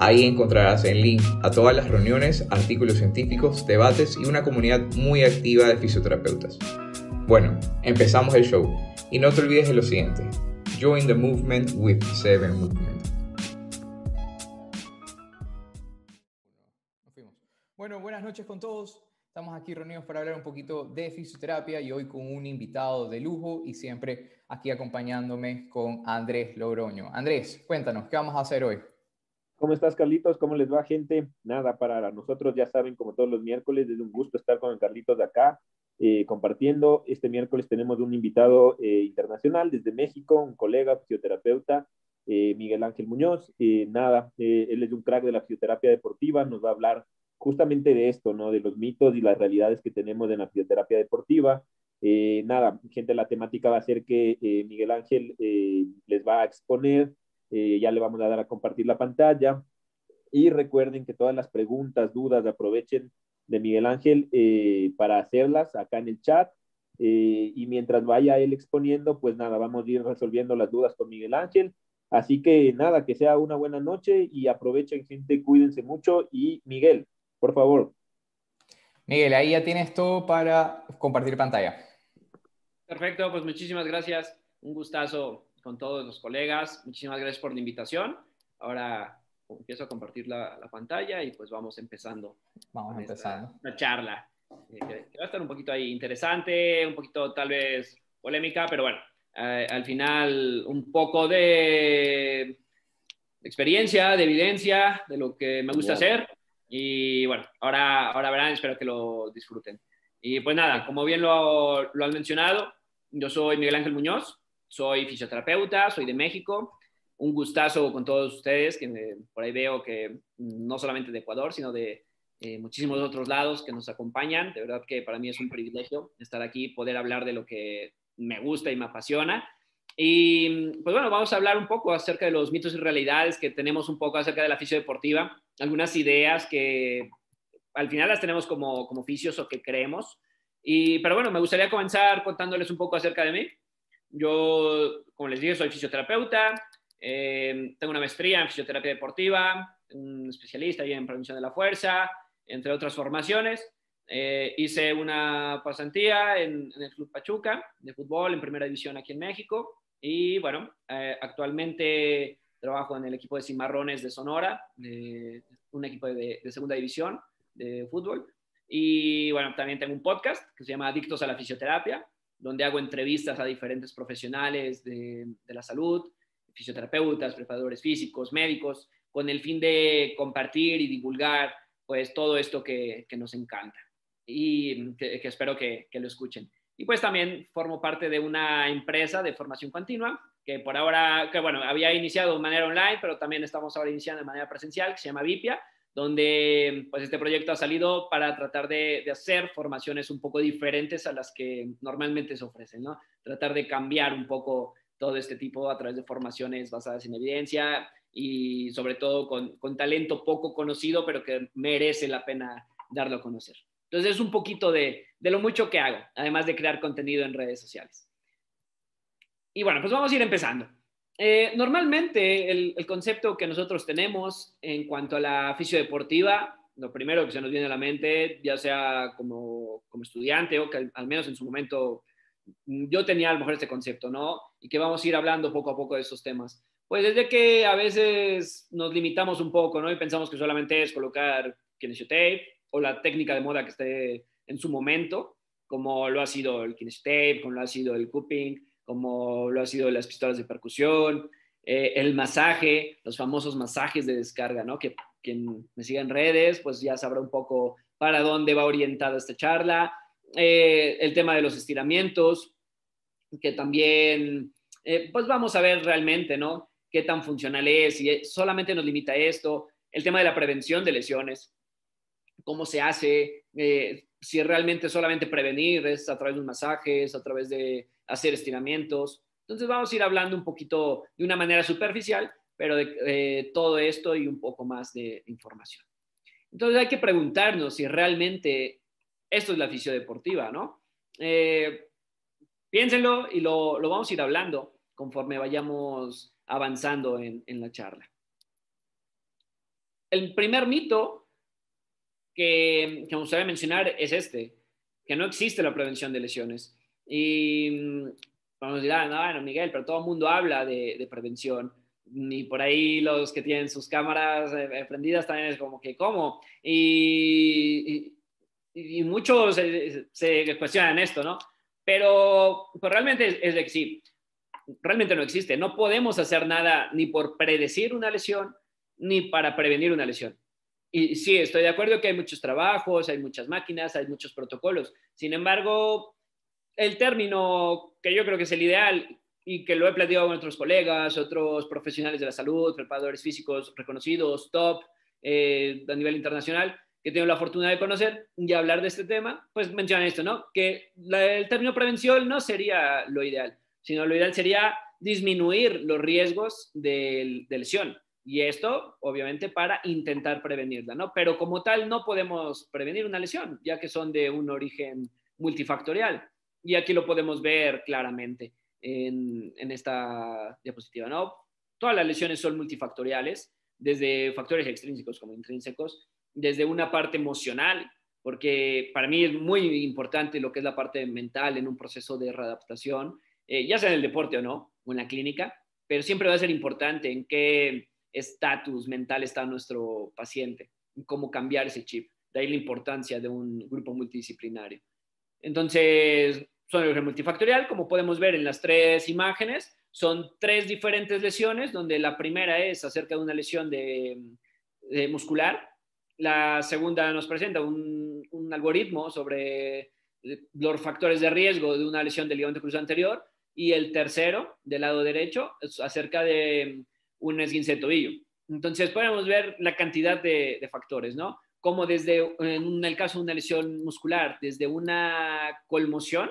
Ahí encontrarás el link a todas las reuniones, artículos científicos, debates y una comunidad muy activa de fisioterapeutas. Bueno, empezamos el show y no te olvides de lo siguiente. Join the movement with Seven Movement. Bueno, buenas noches con todos. Estamos aquí reunidos para hablar un poquito de fisioterapia y hoy con un invitado de lujo y siempre aquí acompañándome con Andrés Logroño. Andrés, cuéntanos, ¿qué vamos a hacer hoy? ¿Cómo estás, Carlitos? ¿Cómo les va, gente? Nada, para nosotros ya saben, como todos los miércoles, es un gusto estar con Carlitos de acá, eh, compartiendo. Este miércoles tenemos un invitado eh, internacional desde México, un colega fisioterapeuta, eh, Miguel Ángel Muñoz. nada, él es un crack de la fisioterapia deportiva, nos va a hablar justamente de esto, ¿no? De los mitos y las realidades que tenemos en la fisioterapia deportiva. Nada, gente, la temática va a ser que Miguel Ángel les va a exponer, ya le vamos a dar a compartir la pantalla. Y recuerden que todas las preguntas, dudas, aprovechen de Miguel Ángel para hacerlas acá en el chat. y mientras vaya él exponiendo, pues nada, vamos a ir resolviendo las dudas con Miguel Ángel. Así que nada, que sea una buena noche y aprovechen, gente, cuídense mucho. Y Miguel, por favor. Miguel, ahí ya tienes todo para compartir pantalla. Perfecto, pues muchísimas gracias. Un gustazo con todos los colegas. Muchísimas gracias por la invitación. Ahora empiezo a compartir la, pantalla y pues vamos empezando. Vamos empezando. La charla. Eh, que, va a estar un poquito ahí interesante, un poquito tal vez polémica, pero bueno, eh, al final un poco de experiencia, de evidencia, de lo que me gusta hacer y bueno, ahora, ahora verán, espero que lo disfruten. Y pues nada, como bien lo, lo han mencionado, yo soy Miguel Ángel Muñoz, soy fisioterapeuta, soy de México. Un gustazo con todos ustedes, que por ahí veo que no solamente de Ecuador, sino de eh, muchísimos otros lados que nos acompañan. De verdad que para mí es un privilegio estar aquí, poder hablar de lo que me gusta y me apasiona. Y pues bueno, vamos a hablar un poco acerca de los mitos y realidades que tenemos un poco acerca de la fisiodeportiva. deportiva algunas ideas que al final las tenemos como, como oficios o que creemos. Y, pero bueno, me gustaría comenzar contándoles un poco acerca de mí. Yo, como les dije, soy fisioterapeuta, eh, tengo una maestría en fisioterapia deportiva, un especialista en prevención de la fuerza, entre otras formaciones. Eh, hice una pasantía en, el Club Pachuca de fútbol en primera división aquí en México y bueno, eh, actualmente trabajo en el equipo de Cimarrones de Sonora, un equipo de, segunda división de fútbol. Y bueno, también tengo un podcast que se llama Adictos a la Fisioterapia, donde hago entrevistas a diferentes profesionales de, la salud, fisioterapeutas, preparadores físicos, médicos, con el fin de compartir y divulgar pues todo esto que, nos encanta y que, espero que, que, lo escuchen. Y pues también formo parte de una empresa de formación continua que por ahora, que bueno, había iniciado de manera online, pero también estamos ahora iniciando de manera presencial, que se llama Vipia, donde pues este proyecto ha salido para tratar de, hacer formaciones un poco diferentes a las que normalmente se ofrecen, ¿no? Tratar de cambiar un poco todo este tipo a través de formaciones basadas en evidencia y sobre todo con, con talento poco conocido, pero que merece la pena darlo a conocer. Entonces es un poquito de, de lo mucho que hago, además de crear contenido en redes sociales. Y bueno, pues vamos a ir empezando. Eh, normalmente el, concepto que nosotros tenemos en cuanto a la fisiodeportiva, lo primero que se nos viene a la mente, ya sea como, como estudiante o que al, menos en su momento yo tenía a lo mejor este concepto, ¿no? Y que vamos a ir hablando poco a poco de esos temas. Pues desde que a veces nos limitamos un poco, ¿no? Y pensamos que solamente es colocar kinesiotape o la técnica de moda que esté en su momento, como lo ha sido el kinesiotape, como lo ha sido el cupping, como lo ha sido las pistolas de percusión, eh, el masaje, los famosos masajes de descarga, ¿no? Que quien me siga en redes, pues ya sabrá un poco para dónde va orientada esta charla. Eh, el tema de los estiramientos, que también, eh, pues vamos a ver realmente, ¿no? Qué tan funcional es, si solamente nos limita esto. el tema de la prevención de lesiones, cómo se hace, eh, si realmente solamente prevenir es a través de un masaje, a través de hacer estiramientos. Entonces vamos a ir hablando un poquito de una manera superficial, pero de todo esto y un poco más de información. Entonces hay que preguntarnos si realmente esto es la fisiodeportiva, ¿no? Eh, piénsenlo y lo, vamos a ir hablando conforme vayamos avanzando en, en la charla. El primer mito que, que me gustaría mencionar es este, que no existe la prevención de lesiones. Y mm, vamos a decir, ah, no, bueno, Miguel, pero todo el mundo habla de, de prevención y por ahí los que tienen sus cámaras eh, prendidas también es como que, ¿cómo? Y, y, muchos se, cuestionan esto, ¿no? Pero pues realmente es, de que sí, realmente no existe. No podemos hacer nada ni por predecir una lesión, ni para prevenir una lesión. Y sí, estoy de acuerdo que hay muchos trabajos, hay muchas máquinas, hay muchos protocolos. Sin embargo, el término que yo creo que es el ideal y que lo he platicado con otros colegas, otros profesionales de la salud, preparadores físicos reconocidos, top, eh, a nivel internacional, que tengo la fortuna de conocer y hablar de este tema, pues mencionan esto, ¿no? Que el término prevención no sería lo ideal, sino lo ideal sería disminuir los riesgos de lesión. Y esto, obviamente, para intentar prevenirla, ¿no? Pero como tal, no podemos prevenir una lesión, ya que son de un origen multifactorial. Y aquí lo podemos ver claramente en, esta diapositiva. ¿no? Todas las lesiones son multifactoriales, desde factores extrínsecos como intrínsecos, desde una parte emocional, porque para mí es muy importante lo que es la parte mental en un proceso de readaptación, eh, ya sea en el deporte o no, o en la clínica, pero siempre va a ser importante en qué estatus mental está nuestro paciente, cómo cambiar ese chip. De ahí la importancia de un grupo multidisciplinario. Entonces, son multifactorial, como podemos ver en las tres imágenes, son tres diferentes lesiones, donde la primera es acerca de una lesión de, muscular, la segunda nos presenta un, algoritmo sobre los factores de riesgo de una lesión del ligamento cruzado anterior, y el tercero, del lado derecho, es acerca de un esguince de tobillo. Entonces podemos ver la cantidad de, factores, ¿no? Como desde, en el caso de una lesión muscular, desde una colmoción,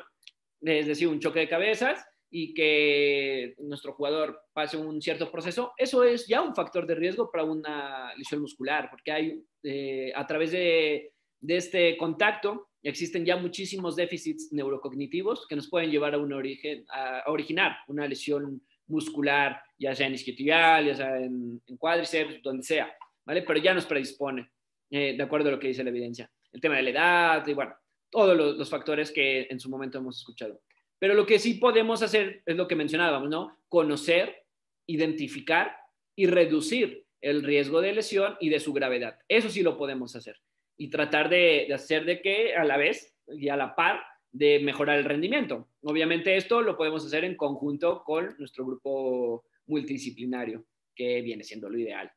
es decir, un choque de cabezas y que nuestro jugador pase un cierto proceso, eso es ya un factor de riesgo para una lesión muscular, porque hay eh, a través de, este contacto existen ya muchísimos déficits neurocognitivos que nos pueden llevar a, un origen, a, originar una lesión muscular, ya sea en isquiotibial, ya sea en, cuádriceps, donde sea, ¿vale? Pero ya nos predispone, eh, de acuerdo a lo que dice la evidencia. El tema de la edad, y bueno, todos los, factores que en su momento hemos escuchado. Pero lo que sí podemos hacer es lo que mencionábamos, ¿no? Conocer, identificar y reducir el riesgo de lesión y de su gravedad. Eso sí lo podemos hacer. Y tratar de, hacer de que a la vez y a la par de mejorar el rendimiento. Obviamente esto lo podemos hacer en conjunto con nuestro grupo multidisciplinario, que viene siendo lo ideal.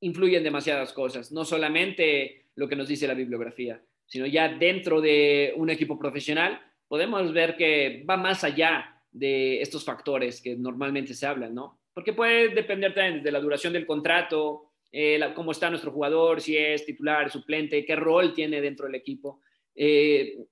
Influyen demasiadas cosas, no solamente lo que nos dice la bibliografía, sino ya dentro de un equipo profesional, podemos ver que va más allá de estos factores que normalmente se hablan, ¿no? Porque puede depender también de la duración del contrato, eh, cómo está nuestro jugador, si es titular, suplente, qué rol tiene dentro del equipo, eh,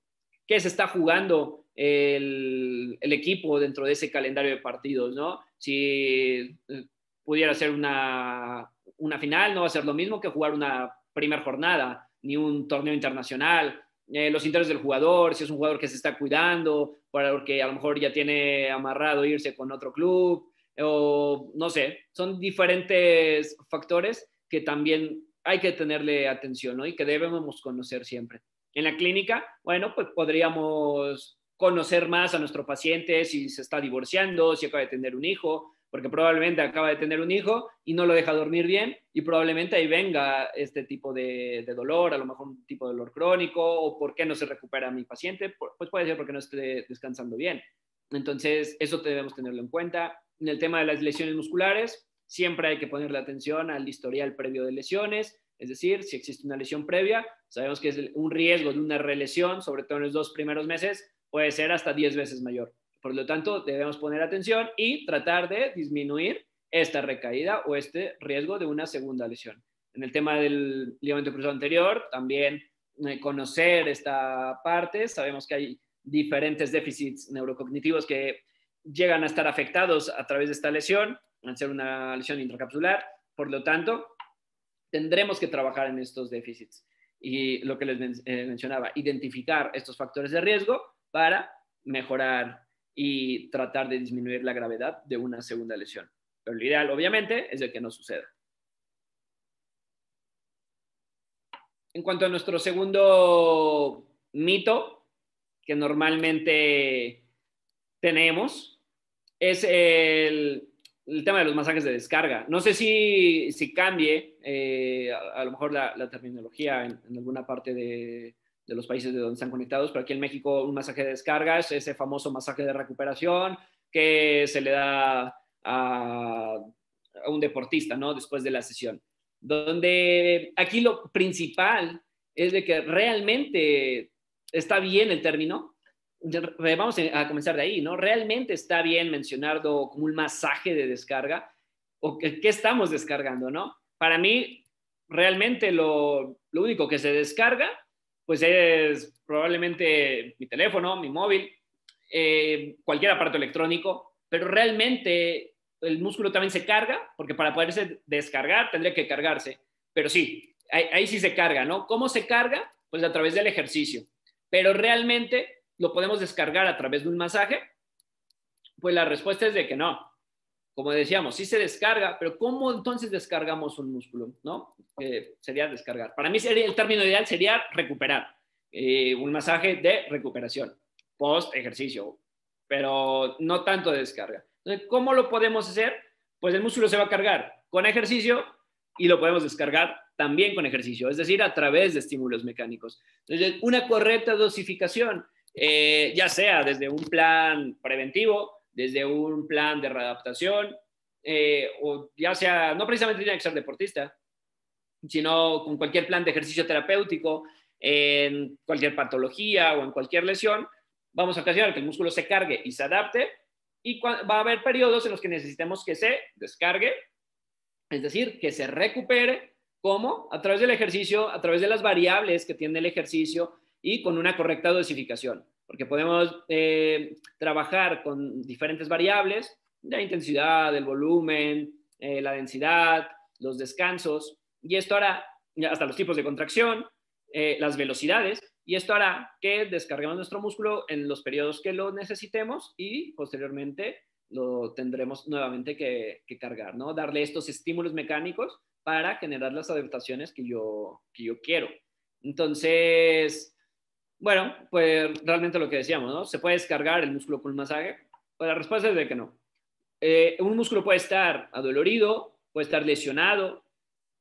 qué se está jugando el, equipo dentro de ese calendario de partidos, ¿no? Si eh, pudiera ser una, una final, no va a ser lo mismo que jugar una primera jornada ni un torneo internacional, eh, los intereses del jugador, si es un jugador que se está cuidando, porque a lo mejor ya tiene amarrado irse con otro club, o no sé, son diferentes factores que también hay que tenerle atención ¿no? y que debemos conocer siempre. En la clínica, bueno, pues podríamos conocer más a nuestro paciente si se está divorciando, si acaba de tener un hijo, porque probablemente acaba de tener un hijo y no lo deja dormir bien y probablemente ahí venga este tipo de, dolor, a lo mejor un tipo de dolor crónico o por qué no se recupera mi paciente, pues puede ser porque no esté descansando bien. Entonces, eso debemos tenerlo en cuenta. En el tema de las lesiones musculares, siempre hay que ponerle atención al historial previo de lesiones, es decir, si existe una lesión previa, sabemos que es un riesgo de una relesión, sobre todo en los dos primeros meses, puede ser hasta 10 veces mayor. Por lo tanto, debemos poner atención y tratar de disminuir esta recaída o este riesgo de una segunda lesión. En el tema del ligamento cruzado anterior, también eh, conocer esta parte, sabemos que hay diferentes déficits neurocognitivos que llegan a estar afectados a través de esta lesión, al ser una lesión intracapsular, por lo tanto, tendremos que trabajar en estos déficits. Y lo que les eh, mencionaba, identificar estos factores de riesgo para mejorar y tratar de disminuir la gravedad de una segunda lesión. Pero lo ideal, obviamente, es de que no suceda. En cuanto a nuestro segundo mito, que normalmente tenemos, es el, tema de los masajes de descarga. No sé si, si cambie eh, a, lo mejor la, terminología en, alguna parte de, los países de donde están conectados, pero aquí en México un masaje de descarga es ese famoso masaje de recuperación que se le da a, un deportista, ¿no? Después de la sesión. Donde aquí lo principal es de que realmente está bien el término. Vamos a comenzar de ahí, ¿no? Realmente está bien mencionarlo como un masaje de descarga o qué estamos descargando, ¿no? Para mí, realmente lo, lo único que se descarga, pues es probablemente mi teléfono, mi móvil, eh, cualquier aparato electrónico, pero realmente el músculo también se carga, porque para poderse descargar tendría que cargarse. Pero sí, ahí, sí se carga, ¿no? ¿Cómo se carga? Pues a través del ejercicio. Pero realmente lo podemos descargar a través de un masaje. Pues la respuesta es de que no. Como decíamos, sí se descarga, pero ¿cómo entonces descargamos un músculo? ¿No? Eh, sería descargar. Para mí sería, el término ideal sería recuperar. Eh, un masaje de recuperación post ejercicio, pero no tanto de descarga. ¿cómo lo podemos hacer? Pues el músculo se va a cargar con ejercicio y lo podemos descargar también con ejercicio, es decir, a través de estímulos mecánicos. Entonces, una correcta dosificación, eh, ya sea desde un plan preventivo, desde un plan de readaptación, eh, o ya sea, no precisamente tiene que ser deportista, sino con cualquier plan de ejercicio terapéutico, en cualquier patología o en cualquier lesión, vamos a ocasionar que el músculo se cargue y se adapte y va a haber periodos en los que necesitemos que se descargue, es decir, que se recupere, ¿cómo? A través del ejercicio, a través de las variables que tiene el ejercicio y con una correcta dosificación, porque podemos eh, trabajar con diferentes variables, la intensidad, el volumen, eh, la densidad, los descansos, y esto hará, hasta los tipos de contracción, eh, las velocidades, y esto hará que descarguemos nuestro músculo en los periodos que lo necesitemos y posteriormente lo tendremos nuevamente que, cargar, ¿no? Darle estos estímulos mecánicos para generar las adaptaciones que yo, que yo quiero. Entonces, bueno, pues realmente lo que decíamos, ¿no? ¿Se puede descargar el músculo con un masaje? Pues la respuesta es de que no. Eh, un músculo puede estar adolorido, puede estar lesionado,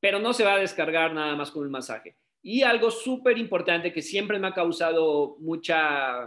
pero no se va a descargar nada más con un masaje. Y algo súper importante que siempre me ha causado mucha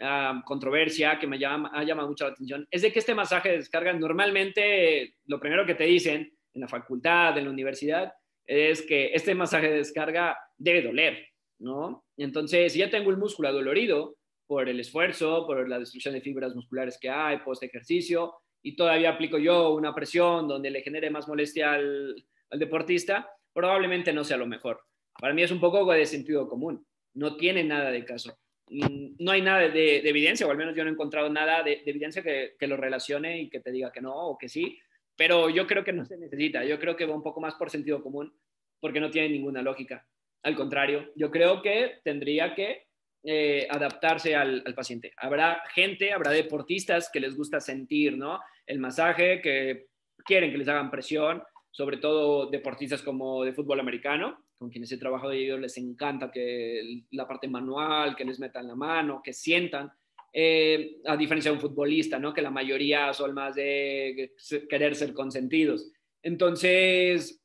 ah, controversia, que me llama, ha llamado mucho la atención, es de que este masaje de descarga normalmente lo primero que te dicen en la facultad, en la universidad, es que este masaje de descarga debe doler, ¿no? Entonces, si ya tengo el músculo adolorido por el esfuerzo, por la destrucción de fibras musculares que hay post ejercicio, y todavía aplico yo una presión donde le genere más molestia al deportista, probablemente no sea lo mejor. Para mí es un poco de sentido común. No tiene nada de caso. Mm, no hay nada de, evidencia, o al menos yo no he encontrado nada de, evidencia que, lo relacione y que te diga que no o que sí, pero yo creo que no se necesita. Yo creo que va un poco más por sentido común porque no tiene ninguna lógica. Al contrario, yo creo que tendría que eh, adaptarse al, paciente. Habrá gente, habrá deportistas que les gusta sentir ¿no? el masaje, que quieren que les hagan presión, sobre todo deportistas como de fútbol americano, con quienes he trabajado y ellos les encanta que la parte manual, que les metan la mano, que sientan, eh, a diferencia de un futbolista, ¿no? Que la mayoría son más de querer ser consentidos. Entonces,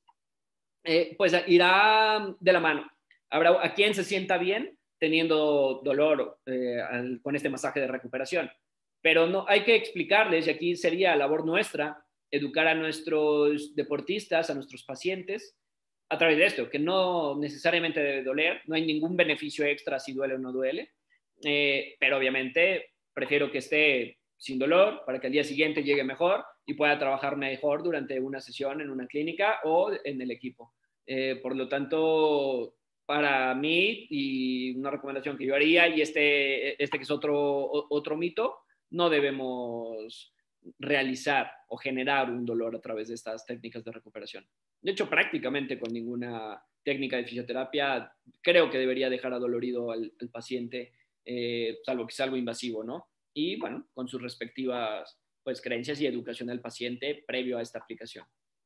eh, pues irá de la mano. Habrá a quien se sienta bien teniendo dolor eh, con este masaje de recuperación. Pero no, hay que explicarles, y aquí sería labor nuestra, educar a nuestros deportistas, a nuestros pacientes, a través de esto, que no necesariamente debe doler, no hay ningún beneficio extra si duele o no duele, eh, pero obviamente prefiero que esté sin dolor para que al día siguiente llegue mejor y pueda trabajar mejor durante una sesión en una clínica o en el equipo. Eh, por lo tanto, para mí, y una recomendación que yo haría, y este, este que es otro, otro mito, no debemos realizar o generar un dolor a través de estas técnicas de recuperación. De hecho, prácticamente con ninguna técnica de fisioterapia creo que debería dejar adolorido al, al paciente, eh, salvo que sea algo invasivo, ¿no? Y bueno, con sus respectivas pues, creencias y educación del paciente previo a esta aplicación.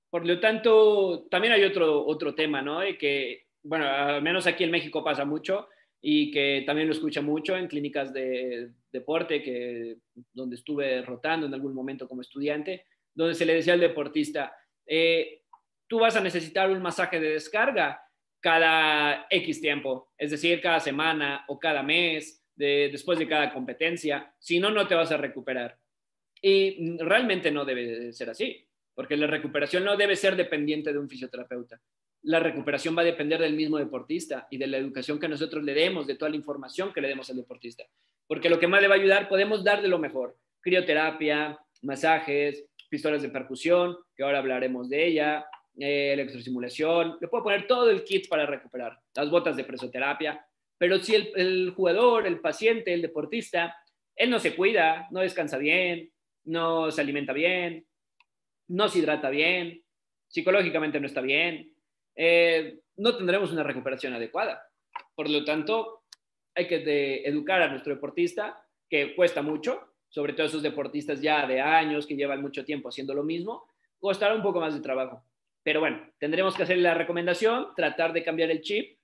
Por lo tanto, también hay otro, otro tema, ¿no? De que, bueno, al menos aquí en México pasa mucho y que también lo escucha mucho en clínicas de deporte, que, donde estuve rotando en algún momento como estudiante, donde se le decía al deportista, eh, tú vas a necesitar un masaje de descarga cada X tiempo, es decir, cada semana o cada mes, después de cada competencia, si no, no te vas a recuperar. Y realmente no debe ser así, porque la recuperación no debe ser dependiente de un fisioterapeuta. La recuperación va a depender del mismo deportista y de la educación que nosotros le demos, de toda la información que le demos al deportista. Porque lo que más le va a ayudar, podemos dar de lo mejor. Crioterapia, masajes, pistolas de percusión, que ahora hablaremos de ella, eh, electrosimulación, le puedo poner todo el kit para recuperar, las botas de presoterapia, pero si el, jugador, el paciente, el deportista, él no se cuida, no descansa bien, no se alimenta bien, no se hidrata bien, psicológicamente no está bien, eh, no tendremos una recuperación adecuada. Por lo tanto, hay que educar a nuestro deportista, que cuesta mucho, sobre todo esos deportistas ya de años que llevan mucho tiempo haciendo lo mismo, costará un poco más de trabajo. Pero bueno, tendremos que hacer la recomendación, tratar de cambiar el chip.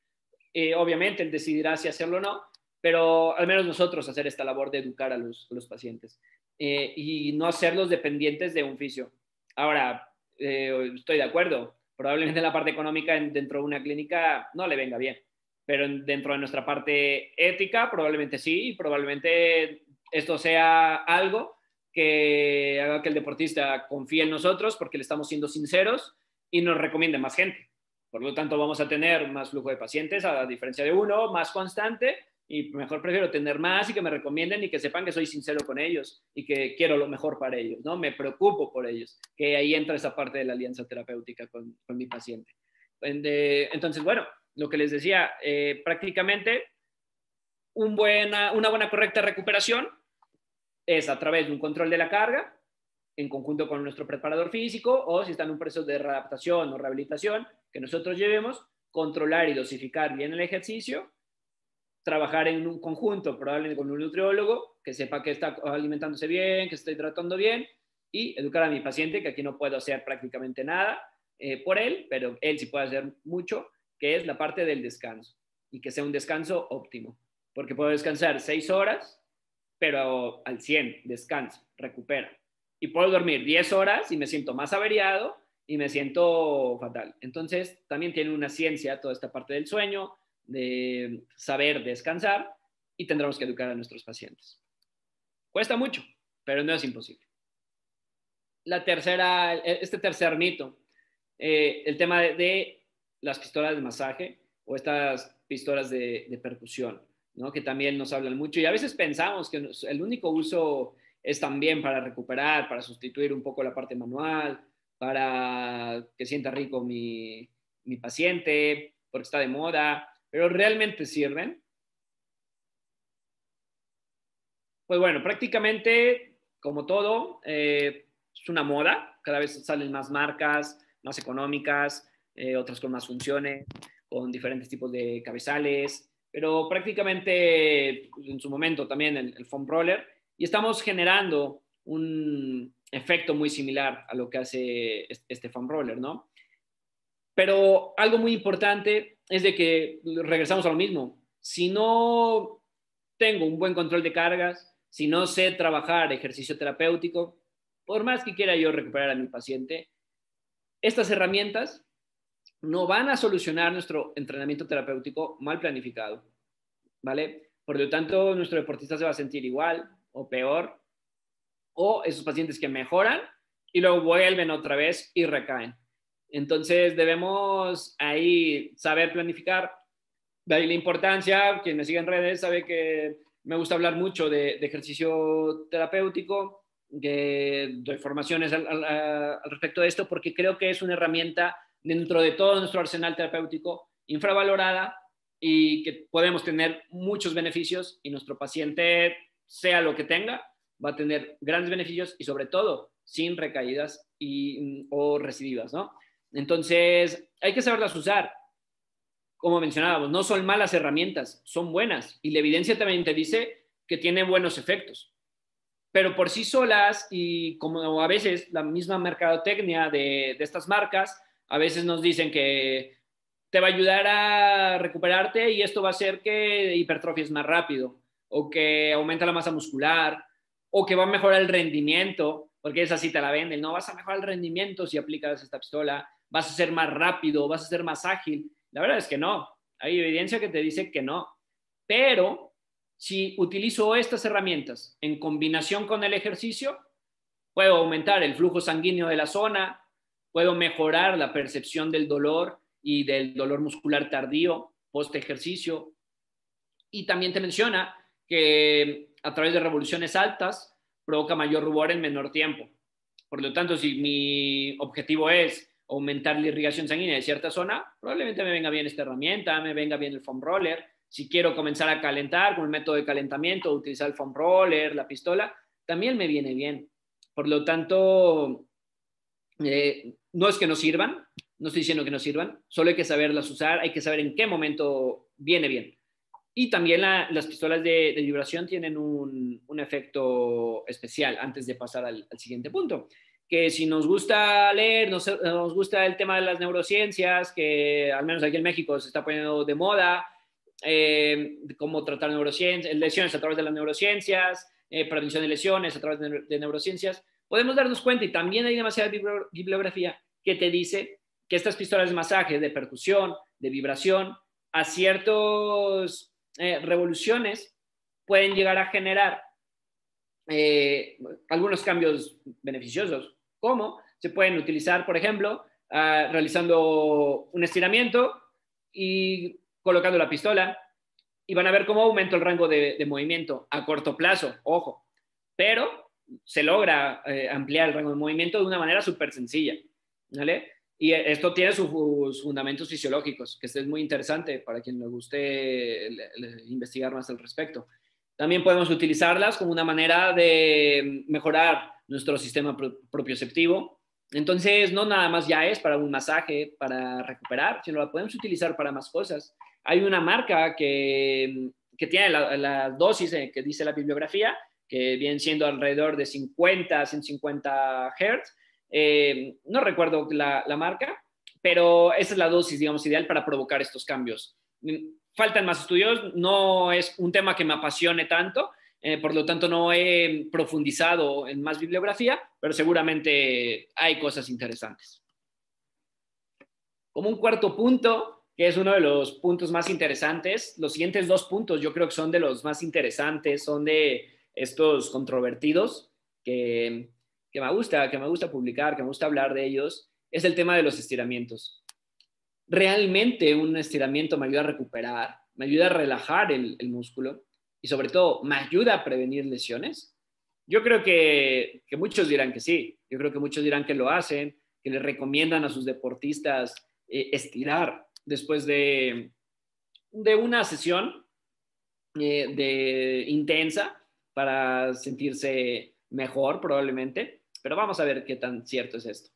Eh, obviamente, él decidirá si hacerlo o no, pero al menos nosotros hacer esta labor de educar a los, pacientes. Eh, y no hacerlos dependientes de un fisio. Ahora, eh, estoy de acuerdo, probablemente la parte económica dentro de una clínica no le venga bien, pero dentro de nuestra parte ética probablemente sí, y probablemente esto sea algo que haga que el deportista confíe en nosotros porque le estamos siendo sinceros y nos recomiende más gente. Por lo tanto, vamos a tener más flujo de pacientes, a diferencia de uno, más constante, y mejor prefiero tener más y que me recomienden y que sepan que soy sincero con ellos y que quiero lo mejor para ellos, ¿no? Me preocupo por ellos, que ahí entra esa parte de la alianza terapéutica con, mi paciente. Entonces, bueno, lo que les decía, eh, prácticamente una buena correcta recuperación es a través de un control de la carga en conjunto con nuestro preparador físico o si está en un proceso de readaptación o rehabilitación que nosotros llevemos, controlar y dosificar bien el ejercicio trabajar en un conjunto, probablemente con un nutriólogo, que sepa que está alimentándose bien, que estoy tratando bien, y educar a mi paciente, que aquí no puedo hacer prácticamente nada eh, por él, pero él sí puede hacer mucho, que es la parte del descanso, y que sea un descanso óptimo, porque puedo descansar seis horas, pero al 100, descanso, recupera. Y puedo dormir 10 horas y me siento más averiado y me siento fatal. Entonces, también tiene una ciencia toda esta parte del sueño, de saber descansar y tendremos que educar a nuestros pacientes. Cuesta mucho, pero no es imposible. La tercera, este tercer mito, eh, el tema de, las pistolas de masaje o estas pistolas de, percusión, ¿no? que también nos hablan mucho y a veces pensamos que el único uso es también para recuperar, para sustituir un poco la parte manual, para que sienta rico mi, mi paciente, porque está de moda, pero realmente sirven. Pues bueno, prácticamente como todo, eh, es una moda, cada vez salen más marcas, más económicas, eh, otras con más funciones, con diferentes tipos de cabezales, pero prácticamente en su momento también el, el foam roller, y estamos generando un efecto muy similar a lo que hace este foam roller, ¿no? Pero algo muy importante es de que regresamos a lo mismo. Si no tengo un buen control de cargas, si no sé trabajar ejercicio terapéutico, por más que quiera yo recuperar a mi paciente, estas herramientas no van a solucionar nuestro entrenamiento terapéutico mal planificado, ¿vale? Por lo tanto, nuestro deportista se va a sentir igual o peor, o esos pacientes que mejoran y luego vuelven otra vez y recaen. Entonces debemos ahí saber planificar. De ahí la importancia, quien me sigue en redes sabe que me gusta hablar mucho de, ejercicio terapéutico, que doy formaciones al, al, respecto de esto porque creo que es una herramienta dentro de todo nuestro arsenal terapéutico infravalorada y que podemos tener muchos beneficios y nuestro paciente, sea lo que tenga, va a tener grandes beneficios y sobre todo sin recaídas y, mm, o recidivas, ¿no? Entonces, hay que saberlas usar. Como mencionábamos, no son malas herramientas, son buenas y la evidencia también te dice que tienen buenos efectos. Pero por sí solas y como a veces la misma mercadotecnia de, de estas marcas, a veces nos dicen que te va a ayudar a recuperarte y esto va a hacer que hipertrofies más rápido o que aumenta la masa muscular o que va a mejorar el rendimiento, porque esa sí te la venden, no vas a mejorar el rendimiento si aplicas esta pistola, vas a ser más rápido, vas a ser más ágil. La verdad es que no, hay evidencia que te dice que no, pero si utilizo estas herramientas en combinación con el ejercicio, puedo aumentar el flujo sanguíneo de la zona, puedo mejorar la percepción del dolor y del dolor muscular tardío post ejercicio. Y también te menciona que a través de revoluciones altas provoca mayor rubor en menor tiempo. Por lo tanto, si mi objetivo es aumentar la irrigación sanguínea de cierta zona, probablemente me venga bien esta herramienta, me venga bien el foam roller. Si quiero comenzar a calentar con el método de calentamiento, utilizar el foam roller, la pistola, también me viene bien. Por lo tanto, eh, no es que no sirvan, no estoy diciendo que no sirvan, solo hay que saberlas usar, hay que saber en qué momento viene bien. Y también las pistolas de, vibración tienen un, efecto especial antes de pasar al, siguiente punto. Que si nos gusta leer, nos, gusta el tema de las neurociencias, que al menos aquí en México se está poniendo de moda, eh, cómo tratar neurociencias, lesiones a través de las neurociencias, eh, prevención de lesiones a través de, neurociencias, podemos darnos cuenta, y también hay demasiada bibliografía que te dice que estas pistolas de masaje, de percusión, de vibración, a ciertos eh, revoluciones pueden llegar a generar eh, algunos cambios beneficiosos, como se pueden utilizar, por ejemplo, ah, realizando un estiramiento y colocando la pistola y van a ver cómo aumenta el rango de, movimiento a corto plazo, ojo, pero se logra eh, ampliar el rango de movimiento de una manera súper sencilla, ¿vale? Y esto tiene sus fundamentos fisiológicos, que es muy interesante para quien le guste investigar más al respecto. También podemos utilizarlas como una manera de mejorar nuestro sistema propioceptivo. Entonces, no nada más ya es para un masaje, para recuperar, sino la podemos utilizar para más cosas. Hay una marca que, que tiene la, dosis eh, que dice la bibliografía, que viene siendo alrededor de 50 a 150 Hz, eh, no recuerdo la, marca, pero esa es la dosis, digamos, ideal para provocar estos cambios. Faltan más estudios, no es un tema que me apasione tanto, eh, por lo tanto no he profundizado en más bibliografía, pero seguramente hay cosas interesantes. Como un cuarto punto, que es uno de los puntos más interesantes, los siguientes dos puntos yo creo que son de los más interesantes, son de estos controvertidos, que que me gusta, que me gusta publicar, que me gusta hablar de ellos, es el tema de los estiramientos. Realmente un estiramiento me ayuda a recuperar, me ayuda a relajar el, músculo y sobre todo me ayuda a prevenir lesiones. Yo creo que, muchos dirán que sí, yo creo que muchos dirán que lo hacen, que le recomiendan a sus deportistas eh, estirar después de, de una sesión eh, de, intensa para sentirse mejor probablemente pero vamos a ver qué tan cierto es esto.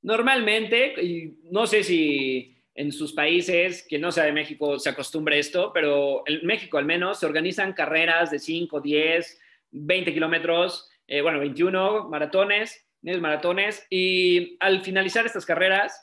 Normalmente, y no sé si en sus países, que no sea de México, se acostumbre esto, pero en México al menos se organizan carreras de 5, 10, 20 kilómetros, eh, bueno, 21 maratones, maratones, y al finalizar estas carreras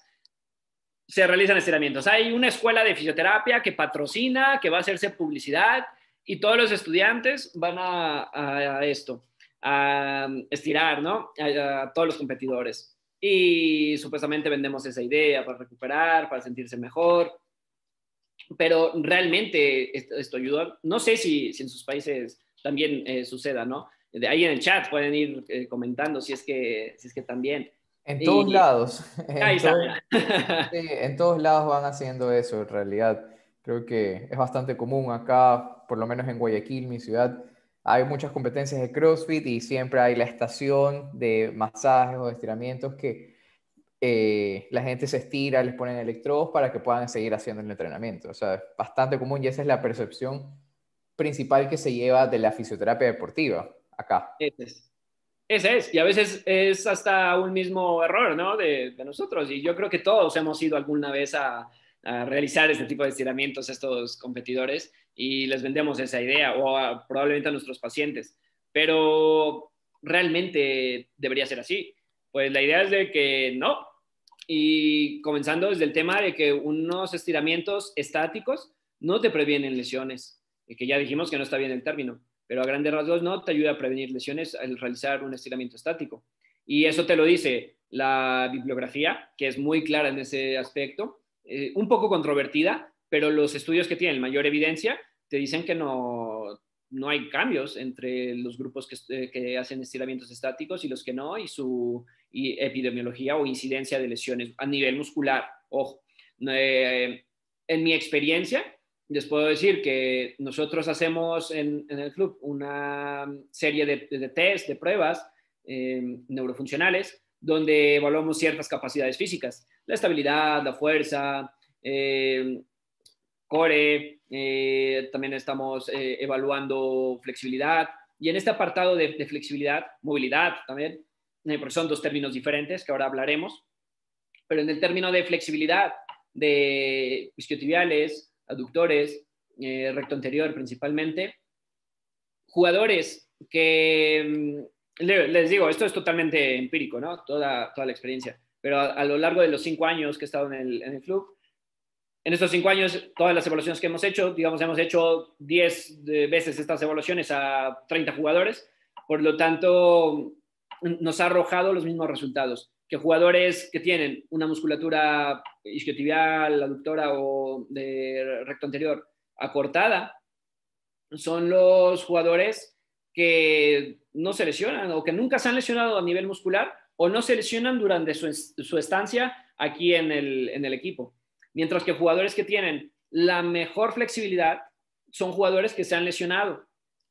se realizan estiramientos. Hay una escuela de fisioterapia que patrocina, que va a hacerse publicidad, y todos los estudiantes van a esto a estirar, ¿no? A, todos los competidores. Y supuestamente vendemos esa idea para recuperar, para sentirse mejor. Pero realmente esto, ayuda. No sé si, en sus países también eh, suceda, ¿no? De ahí en el chat pueden ir eh, comentando si es que, si es que también. En todos lados. En, en todos lados van haciendo eso, en realidad. Creo que es bastante común acá, por lo menos en Guayaquil, mi ciudad hay muchas competencias de CrossFit y siempre hay la estación de masajes o estiramientos que eh, la gente se estira, les ponen electrodos para que puedan seguir haciendo el entrenamiento. O sea, es bastante común y esa es la percepción principal que se lleva de la fisioterapia deportiva acá. Ese es. Ese es. Y a veces es hasta un mismo error, ¿no? De, nosotros. Y yo creo que todos hemos ido alguna vez a, a realizar este tipo de estiramientos estos competidores y les vendemos esa idea o probablemente a nuestros pacientes. Pero realmente debería ser así. Pues la idea es de que no. Y comenzando desde el tema de que unos estiramientos estáticos no te previenen lesiones, y que ya dijimos que no está bien el término, pero a grandes rasgos no te ayuda a prevenir lesiones al realizar un estiramiento estático. Y eso te lo dice la bibliografía, que es muy clara en ese aspecto, eh, un poco controvertida, pero los estudios que tienen mayor evidencia te dicen que no, no hay cambios entre los grupos que, eh, que, hacen estiramientos estáticos y los que no, y su y epidemiología o incidencia de lesiones a nivel muscular. Ojo, eh, en mi experiencia, les puedo decir que nosotros hacemos en, en el club una serie de, de test, de pruebas neurofuncionales, donde evaluamos ciertas capacidades físicas la estabilidad, la fuerza, eh, core, eh, también estamos eh, evaluando flexibilidad. Y en este apartado de, flexibilidad, movilidad también, porque son dos términos diferentes que ahora hablaremos, pero en el término de flexibilidad de isquiotibiales, aductores, recto anterior principalmente, jugadores que, mm, les digo, esto es totalmente empírico, ¿no? Toda, toda la experiencia pero a, lo largo de los cinco años que he estado en el, en el, club, en estos cinco años, todas las evaluaciones que hemos hecho, digamos, hemos hecho 10 veces estas evaluaciones a 30 jugadores, por lo tanto, nos ha arrojado los mismos resultados, que jugadores que tienen una musculatura isquiotibial, aductora o de recto anterior acortada, son los jugadores que no se lesionan o que nunca se han lesionado a nivel muscular o no se lesionan durante su, estancia aquí en el equipo. Mientras que jugadores que tienen la mejor flexibilidad son jugadores que se han lesionado.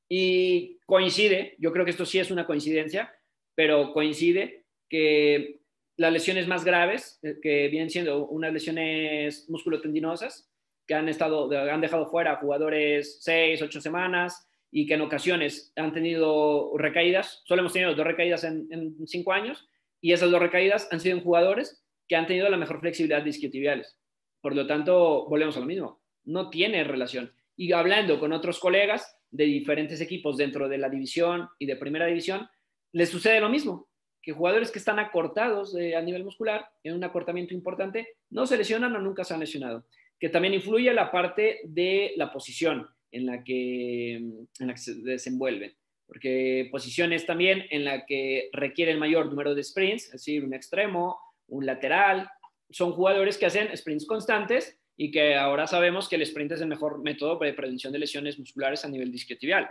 Y coincide, yo creo que esto sí es una coincidencia, pero coincide que las lesiones más graves, eh, que vienen siendo unas lesiones musculotendinosas, que han, estado, han dejado fuera jugadores seis, ocho semanas y que en ocasiones han tenido recaídas, solo hemos tenido dos recaídas en, en cinco años, y esas dos recaídas han sido en jugadores que han tenido la mejor flexibilidad de isquiotibiales. Por lo tanto, volvemos a lo mismo, no tiene relación. Y hablando con otros colegas de diferentes equipos dentro de la división y de primera división, les sucede lo mismo, que jugadores que están acortados eh, a nivel muscular, en un acortamiento importante, no se lesionan o nunca se han lesionado. Que también influye la parte de la posición en la que, se desenvuelven porque posiciones también en la que requieren mayor número de sprints, es decir, un extremo, un lateral, son jugadores que hacen sprints constantes y que ahora sabemos que el sprint es el mejor método de prevención de lesiones musculares a nivel disquiotibial.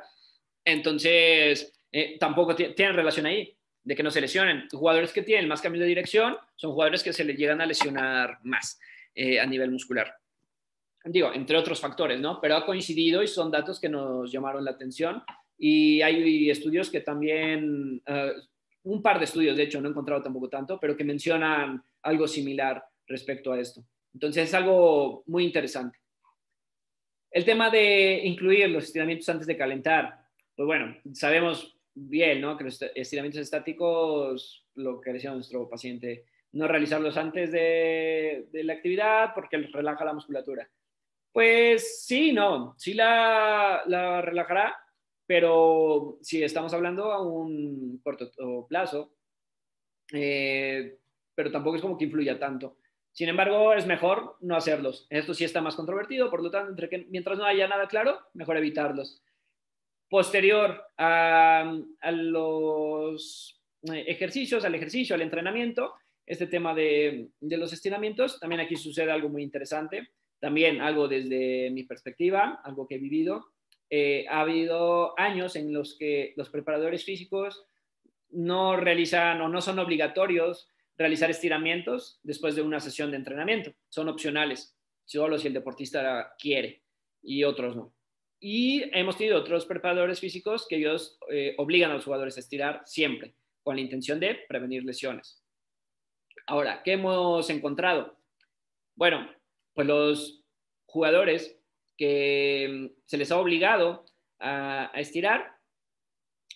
Entonces, eh, tampoco tienen relación ahí de que no se lesionen. Jugadores que tienen más cambios de dirección son jugadores que se les llegan a lesionar más eh, a nivel muscular. Digo, entre otros factores, ¿no? Pero ha coincidido y son datos que nos llamaron la atención y hay estudios que también, uh, un par de estudios, de hecho, no he encontrado tampoco tanto, pero que mencionan algo similar respecto a esto. Entonces es algo muy interesante. El tema de incluir los estiramientos antes de calentar, pues bueno, sabemos bien, ¿no? Que los estiramientos estáticos, lo que decía nuestro paciente, no realizarlos antes de, la actividad porque relaja la musculatura. Pues sí, no, sí la, la relajará, pero si estamos hablando a un corto plazo, eh, pero tampoco es como que influya tanto. Sin embargo, es mejor no hacerlos. Esto sí está más controvertido, por lo tanto, mientras no haya nada claro, mejor evitarlos. Posterior a, los eh, ejercicios, al ejercicio, al entrenamiento, este tema de, de, los estiramientos, también aquí sucede algo muy interesante, también algo desde mi perspectiva, algo que he vivido, eh, ha habido años en los que los preparadores físicos no realizan o no son obligatorios realizar estiramientos después de una sesión de entrenamiento. Son opcionales, solo si el deportista quiere y otros no. Y hemos tenido otros preparadores físicos que ellos eh, obligan a los jugadores a estirar siempre, con la intención de prevenir lesiones. Ahora, ¿qué hemos encontrado? Bueno, pues los jugadores que mm, se les ha obligado a, a estirar,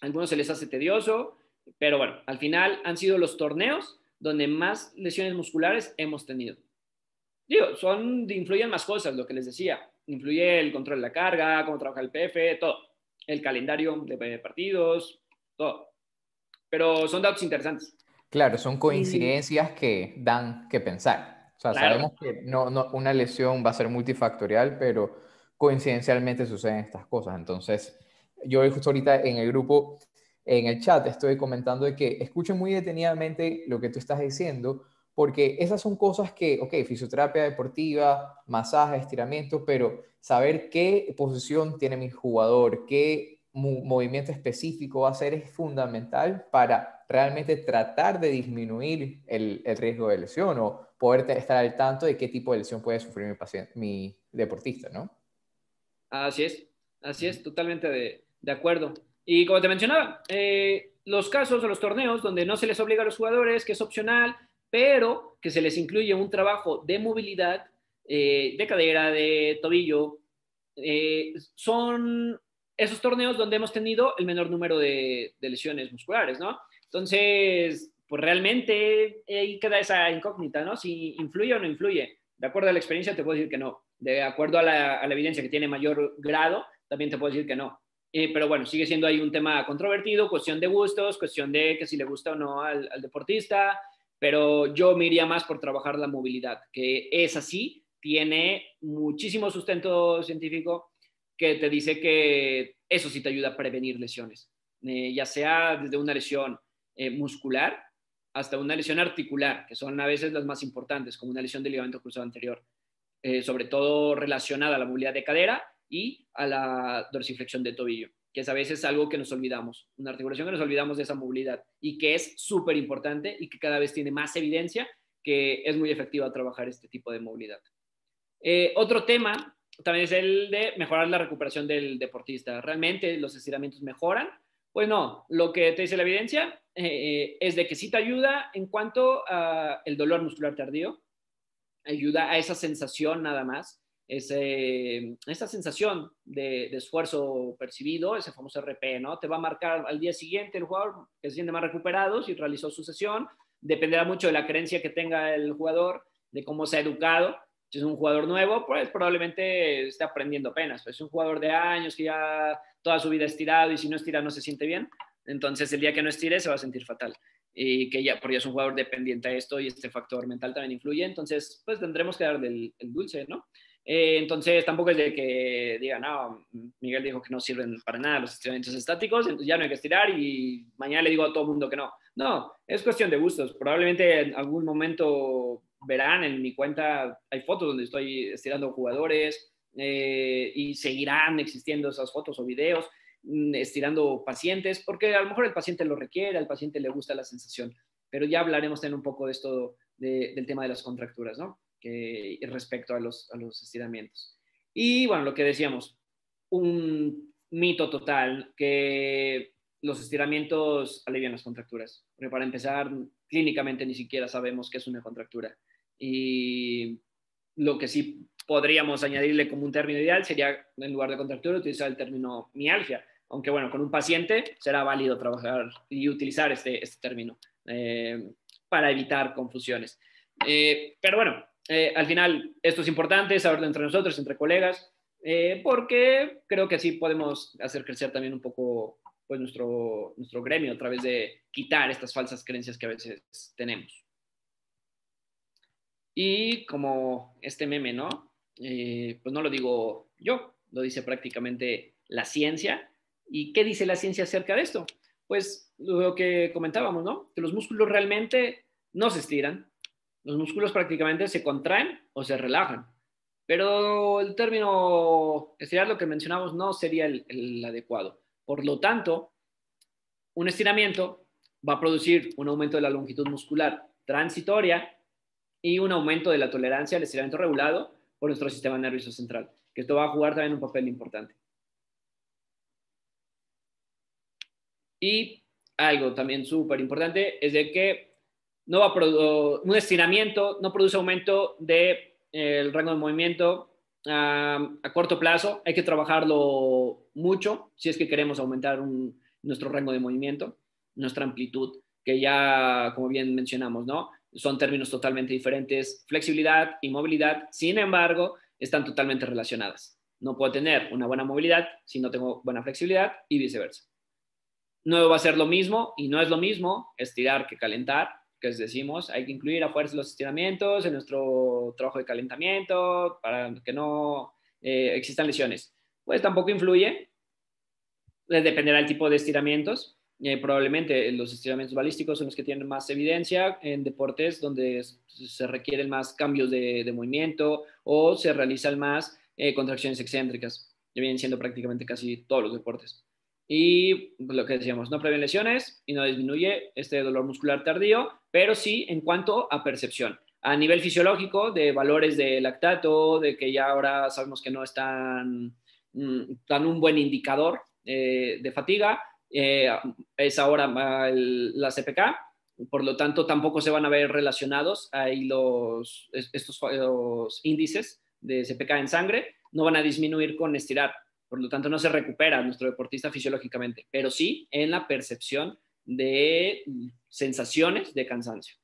a algunos se les hace tedioso, pero bueno, al final han sido los torneos donde más lesiones musculares hemos tenido. Digo, son, influyen más cosas, lo que les decía. Influye el control de la carga, cómo trabaja el PF, todo. El calendario de partidos, todo. Pero son datos interesantes. Claro, son coincidencias que dan que pensar. O sea, sabemos que no, no, una lesión va a ser multifactorial, pero coincidencialmente suceden estas cosas. Entonces, yo justo ahorita en el grupo, en el chat, estoy comentando de que escuchen muy detenidamente lo que tú estás diciendo, porque esas son cosas que, ok, fisioterapia deportiva, masaje, estiramiento, pero saber qué posición tiene mi jugador, qué movimiento específico va a hacer es fundamental para realmente tratar de disminuir el, riesgo de lesión o poder estar al tanto de qué tipo de lesión puede sufrir mi, deportista, ¿no? Así es, así es, totalmente de acuerdo. Y como te mencionaba, eh, los casos o los torneos donde no se les obliga a los jugadores, que es opcional, pero que se les incluye un trabajo de movilidad, eh, de cadera, de tobillo. Eh, son esos torneos donde hemos tenido el menor número de, lesiones musculares, ¿no? Entonces, pues realmente ahí queda esa incógnita, ¿no? Si influye o no influye. De acuerdo a la experiencia, te puedo decir que no. De acuerdo a la, a la evidencia que tiene mayor grado, también te puedo decir que no. Eh, pero bueno, sigue siendo ahí un tema controvertido, cuestión de gustos, cuestión de que si le gusta o no al, deportista, pero yo me iría más por trabajar la movilidad, que es así, tiene muchísimo sustento científico que te dice que eso sí te ayuda a prevenir lesiones, eh, ya sea desde una lesión eh, muscular hasta una lesión articular, que son a veces las más importantes, como una lesión de ligamento cruzado anterior, eh, sobre todo relacionada a la movilidad de cadera y a la dorsiflexión de tobillo que es a veces algo que nos olvidamos, una articulación que nos olvidamos de esa movilidad y que es súper importante y que cada vez tiene más evidencia que es muy efectiva trabajar este tipo de movilidad. Eh, otro tema también es el de mejorar la recuperación del deportista. ¿Realmente los estiramientos mejoran? Pues no, lo que te dice la evidencia eh, es de que sí te ayuda en cuanto al dolor muscular tardío, ayuda a esa sensación nada más, ese, esa sensación de, esfuerzo percibido, ese famoso RP, ¿no? Te va a marcar al día siguiente el jugador que se siente más recuperado si realizó su sesión. Dependerá mucho de la creencia que tenga el jugador, de cómo se ha educado. Si es un jugador nuevo, pues probablemente esté aprendiendo apenas. Pues es un jugador de años que ya toda su vida ha estirado y si no estira no se siente bien. Entonces el día que no estire se va a sentir fatal. Y que ya, porque ya es un jugador dependiente a esto y este factor mental también influye. Entonces, pues tendremos que darle el dulce, ¿no? Eh, entonces tampoco es de que diga, no, Miguel dijo que no sirven para nada los estiramientos estáticos, entonces ya no hay que estirar y mañana le digo a todo el mundo que no. No, es cuestión de gustos. Probablemente en algún momento verán en mi cuenta, hay fotos donde estoy estirando jugadores eh, y seguirán existiendo esas fotos o videos mm, estirando pacientes, porque a lo mejor el paciente lo requiere, al paciente le gusta la sensación, pero ya hablaremos también un poco de esto, del tema de las contracturas, ¿no? Respecto a los, a los estiramientos. Y bueno, lo que decíamos, un mito total que los estiramientos alivian las contracturas. Porque para empezar, clínicamente ni siquiera sabemos qué es una contractura. Y lo que sí podríamos añadirle como un término ideal sería, en lugar de contractura, utilizar el término mialgia. Aunque bueno, con un paciente será válido trabajar y utilizar este, este término eh, para evitar confusiones. Eh, pero bueno, eh, al final, esto es importante, saberlo entre nosotros, entre colegas, eh, porque creo que así podemos hacer crecer también un poco pues, nuestro, nuestro gremio a través de quitar estas falsas creencias que a veces tenemos. Y como este meme, ¿no? Eh, pues no lo digo yo, lo dice prácticamente la ciencia. ¿Y qué dice la ciencia acerca de esto? Pues lo que comentábamos, ¿no? Que los músculos realmente no se estiran, los músculos prácticamente se contraen o se relajan. Pero el término estirar, lo que mencionamos, no sería el, adecuado. Por lo tanto, un estiramiento va a producir un aumento de la longitud muscular transitoria y un aumento de la tolerancia al estiramiento regulado por nuestro sistema nervioso central, que esto va a jugar también un papel importante. Y algo también súper importante es de que no va un estiramiento no produce aumento del de, rango de movimiento a corto plazo. Hay que trabajarlo mucho si es que queremos aumentar nuestro rango de movimiento, nuestra amplitud, que ya, como bien mencionamos, ¿no? Son términos totalmente diferentes. Flexibilidad y movilidad, sin embargo, están totalmente relacionadas. No puedo tener una buena movilidad si no tengo buena flexibilidad y viceversa. No va a ser lo mismo y no es lo mismo estirar que calentar, que es decimos, hay que incluir a fuerza los estiramientos en nuestro trabajo de calentamiento para que no eh, existan lesiones. Pues tampoco influye, dependerá del tipo de estiramientos. Eh, probablemente los estiramientos balísticos son los que tienen más evidencia en deportes donde se requieren más cambios de, movimiento o se realizan más eh, contracciones excéntricas, que vienen siendo prácticamente casi todos los deportes. Y pues, lo que decíamos, no previene lesiones y no disminuye este dolor muscular tardío, pero sí en cuanto a percepción. A nivel fisiológico, de valores de lactato, de que ya ahora sabemos que no están mm, tan un buen indicador eh, de fatiga, eh, es ahora la CPK, por lo tanto tampoco se van a ver relacionados ahí los, estos los índices de CPK en sangre, no van a disminuir con estirar, por lo tanto no se recupera nuestro deportista fisiológicamente, pero sí en la percepción de sensaciones de cansancio.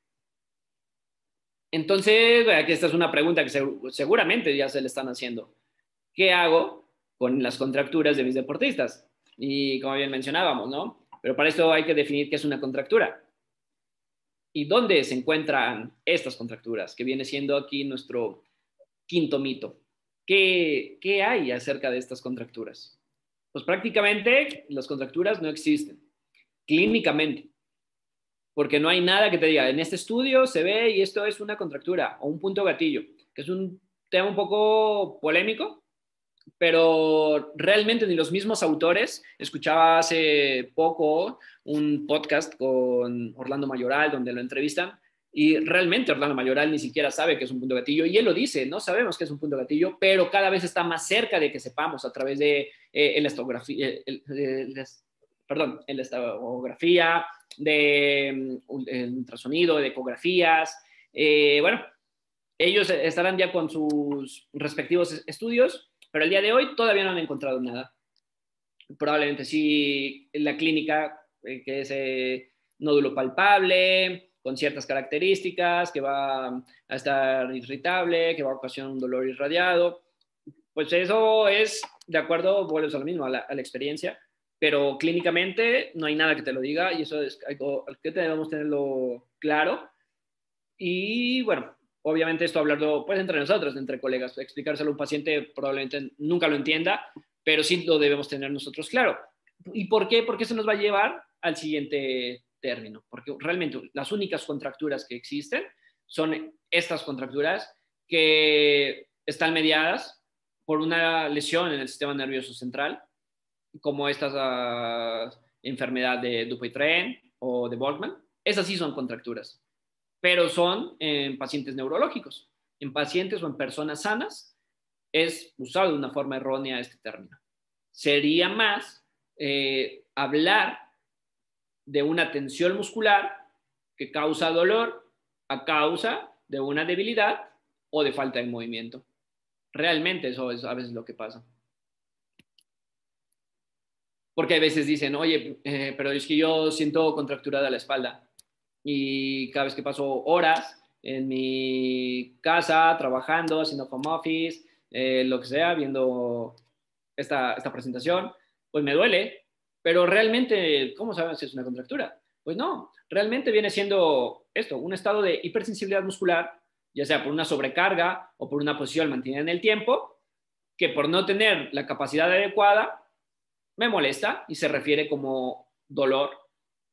Entonces, aquí esta es una pregunta que seguramente ya se le están haciendo. ¿Qué hago con las contracturas de mis deportistas? Y como bien mencionábamos, ¿no? Pero para esto hay que definir qué es una contractura. ¿Y dónde se encuentran estas contracturas? Que viene siendo aquí nuestro quinto mito. ¿Qué, ¿Qué hay acerca de estas contracturas? Pues prácticamente las contracturas no existen clínicamente, porque no hay nada que te diga, en este estudio se ve y esto es una contractura o un punto gatillo, que es un tema un poco polémico, pero realmente ni los mismos autores, escuchaba hace poco un podcast con Orlando Mayoral donde lo entrevistan y realmente Orlando Mayoral ni siquiera sabe que es un punto gatillo y él lo dice, no sabemos que es un punto gatillo, pero cada vez está más cerca de que sepamos a través de eh, perdón, en la estografía, de mm, el ultrasonido, de ecografías. Eh, bueno, ellos estarán ya con sus respectivos estudios pero el día de hoy todavía no han encontrado nada. Probablemente sí la clínica, eh, que es eh, nódulo palpable, con ciertas características, que va a estar irritable, que va a ocasionar un dolor irradiado. Pues eso es, de acuerdo, vuelves a lo mismo, a la, experiencia, pero clínicamente no hay nada que te lo diga y eso es algo que debemos tenerlo claro. Y bueno, obviamente esto hablarlo pues entre nosotros, entre colegas, explicárselo a un paciente probablemente nunca lo entienda, pero sí lo debemos tener nosotros claro. ¿Y por qué? Porque eso nos va a llevar al siguiente término, porque realmente las únicas contracturas que existen son estas contracturas que están mediadas por una lesión en el sistema nervioso central, como esta uh, enfermedad de Dupuytren o de Volkmann. Esas sí son contracturas pero son en pacientes neurológicos. En pacientes o en personas sanas es usado de una forma errónea este término. Sería más eh, hablar de una tensión muscular que causa dolor a causa de una debilidad o de falta de movimiento. Realmente eso es a veces lo que pasa. Porque a veces dicen, oye, eh, pero es que yo siento contracturada la espalda y cada vez que paso horas en mi casa, trabajando, haciendo home office, eh, lo que sea, viendo esta, esta presentación, pues me duele, pero realmente, ¿cómo saben si es una contractura? Pues no, realmente viene siendo esto, un estado de hipersensibilidad muscular, ya sea por una sobrecarga o por una posición mantenida en el tiempo, que por no tener la capacidad adecuada me molesta y se refiere como dolor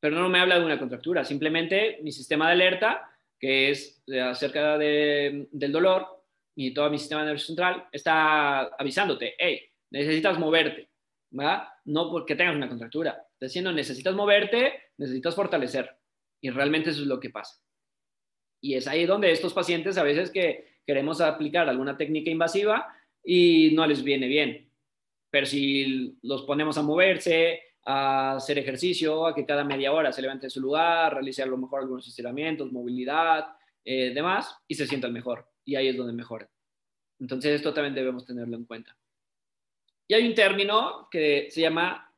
pero no me habla de una contractura, simplemente mi sistema de alerta, que es acerca del dolor, y todo mi sistema nervioso central está avisándote, hey, necesitas moverte, ¿verdad? No porque tengas una contractura, diciendo necesitas moverte, necesitas fortalecer, y realmente eso es lo que pasa. Y es ahí donde estos pacientes a veces que queremos aplicar alguna técnica invasiva y no les viene bien. Pero si los ponemos a moverse, a hacer ejercicio, a que cada media hora se levante de su lugar, realice a lo mejor algunos estiramientos, movilidad, eh, demás, y se sientan mejor. Y ahí es donde mejoran. Entonces, esto también debemos tenerlo en cuenta. Y hay un término que se llama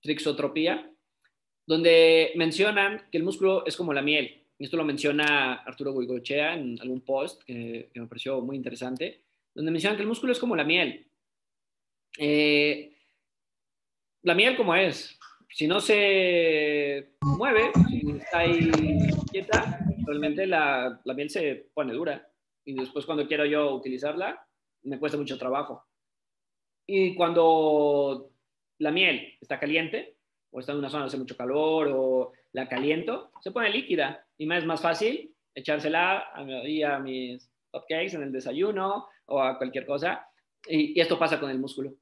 trixotropía, donde mencionan que el músculo es como la miel. Y esto lo menciona Arturo Goigochea en algún post que, me pareció muy interesante, donde mencionan que el músculo es como la miel. Eh, la miel como es, si no se mueve, si está ahí quieta, realmente la, la miel se pone dura. Y después cuando quiero yo utilizarla, me cuesta mucho trabajo. Y cuando la miel está caliente, o está en una zona donde hace mucho calor, o la caliento, se pone líquida. Y me es más fácil echársela a, a mis hotcakes en el desayuno o a cualquier cosa. Y esto pasa con el músculo.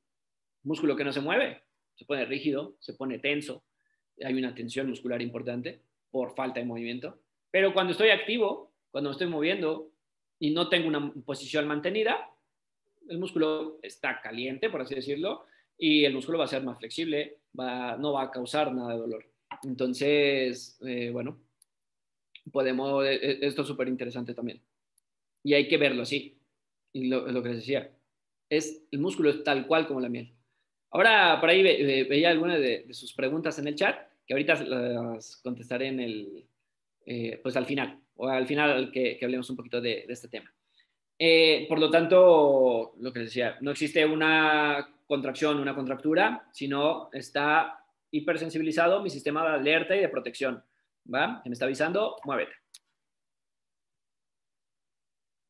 Músculo que no se mueve, se pone rígido, se pone tenso, hay una tensión muscular importante por falta de movimiento. Pero cuando estoy activo, cuando me estoy moviendo y no tengo una posición mantenida, el músculo está caliente, por así decirlo, y el músculo va a ser más flexible, no va a causar nada de dolor. Entonces, eh, bueno, podemos, eh, eh, esto es súper interesante también. Y hay que verlo así. Y lo, que les decía, es, el músculo es tal cual como la miel. Ahora, por ahí veía algunas de, sus preguntas en el chat, que ahorita las contestaré en el, pues al final, o al final que, que hablemos un poquito de este tema. Eh, por lo tanto, lo que decía, no existe una contracción, una contractura, sino está hipersensibilizado mi sistema de alerta y de protección. ¿Va? Que me está avisando, muévete.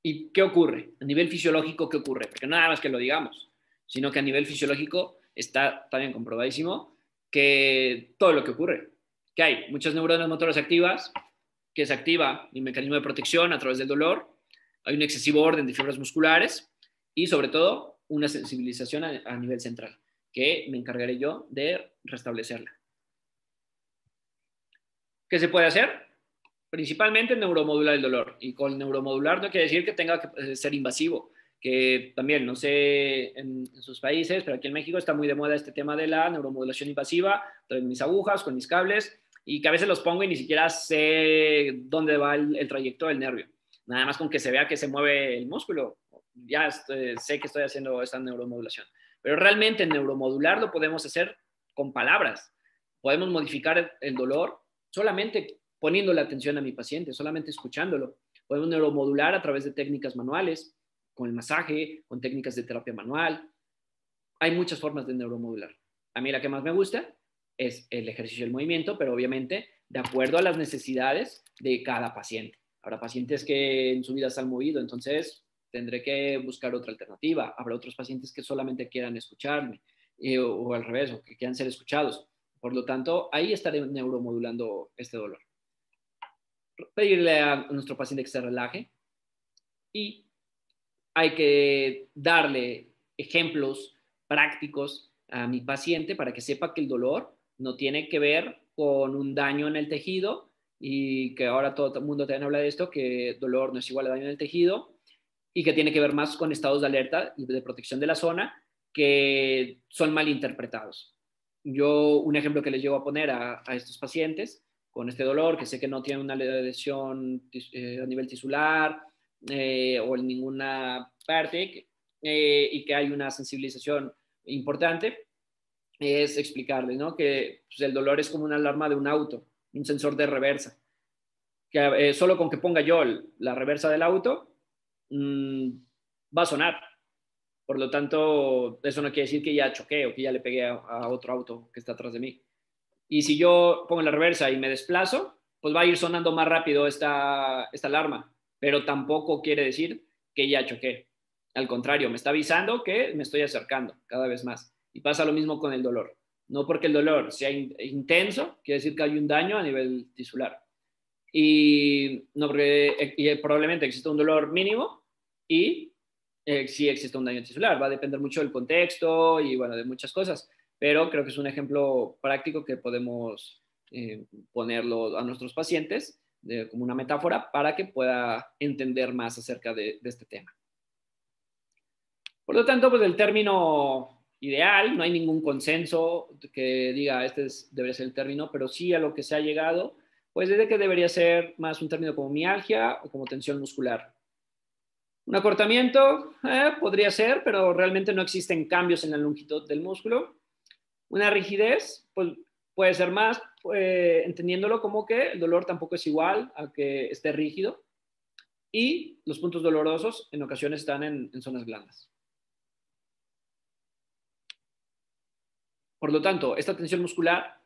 ¿Y qué ocurre? A nivel fisiológico, ¿qué ocurre? Porque nada más que lo digamos, sino que a nivel fisiológico está también comprobadísimo que todo lo que ocurre, que hay muchas neuronas motoras activas, que se activa mi mecanismo de protección a través del dolor, hay un excesivo orden de fibras musculares y sobre todo una sensibilización a, nivel central, que me encargaré yo de restablecerla. ¿Qué se puede hacer? Principalmente neuromodular el dolor. Y con neuromodular no quiere decir que tenga que eh, ser invasivo, que también, no sé en, sus países, pero aquí en México está muy de moda este tema de la neuromodulación invasiva, con mis agujas, con mis cables, y que a veces los pongo y ni siquiera sé dónde va el trayecto del nervio nada más con que se vea que se mueve el músculo, ya sé que estoy haciendo esta neuromodulación. Pero realmente neuromodular lo podemos hacer con palabras. Podemos modificar el dolor solamente poniendo la atención a mi paciente, solamente escuchándolo. Podemos neuromodular a través de técnicas manuales, con el masaje, con técnicas de terapia manual. Hay muchas formas de neuromodular. A mí la que más me gusta es el ejercicio del movimiento, pero obviamente de acuerdo a las necesidades de cada paciente. Habrá pacientes que en su vida se han movido, entonces tendré que buscar otra alternativa. Habrá otros pacientes que solamente quieran escucharme eh, o, al revés, o que quieran ser escuchados. Por lo tanto, ahí estaré neuromodulando este dolor. Pedirle a nuestro paciente que se relaje y hay que darle ejemplos prácticos a mi paciente para que sepa que el dolor no tiene que ver con un daño en el tejido, y que ahora todo el mundo también habla de esto, que dolor no es igual a daño en el tejido y que tiene que ver más con estados de alerta y de protección de la zona que son mal interpretados. Yo un ejemplo que les llevo a poner a, estos pacientes con este dolor, que sé que no tiene una lesión eh, a nivel tisular eh, o en ninguna parte eh, y que hay una sensibilización importante, es explicarles ¿no? que pues, el dolor es como una alarma de un auto un sensor de reversa. Que eh, solo con que ponga yo la reversa del auto, mm, va a sonar. Por lo tanto, eso no quiere decir que ya choqué o que ya le pegué a, otro auto que está atrás de mí. Y si yo pongo la reversa y me desplazo, pues va a ir sonando más rápido esta, esta alarma, pero tampoco quiere decir que ya choqué. Al contrario, me está avisando que me estoy acercando cada vez más. Y pasa lo mismo con el dolor. No porque el dolor sea intenso, quiere decir que hay un daño a nivel tisular. Y, no porque, eh, y probablemente existe un dolor mínimo y eh, sí existe un daño tisular. Va a depender mucho del contexto y bueno, de muchas cosas. Pero creo que es un ejemplo práctico que podemos eh, ponerlo a nuestros pacientes como una metáfora para que pueda entender más acerca de, de este tema. Por lo tanto, pues el término ideal, no hay ningún consenso que diga este es, debería ser el término, pero sí a lo que se ha llegado, pues es de que debería ser más un término como mialgia o como tensión muscular. Un acortamiento eh, podría ser, pero realmente no existen cambios en la longitud del músculo. Una rigidez, pues puede ser más, eh, entendiéndolo como que el dolor tampoco es igual a que esté rígido. Y los puntos dolorosos en ocasiones están en, en zonas blandas. Por lo tanto, esta tensión muscular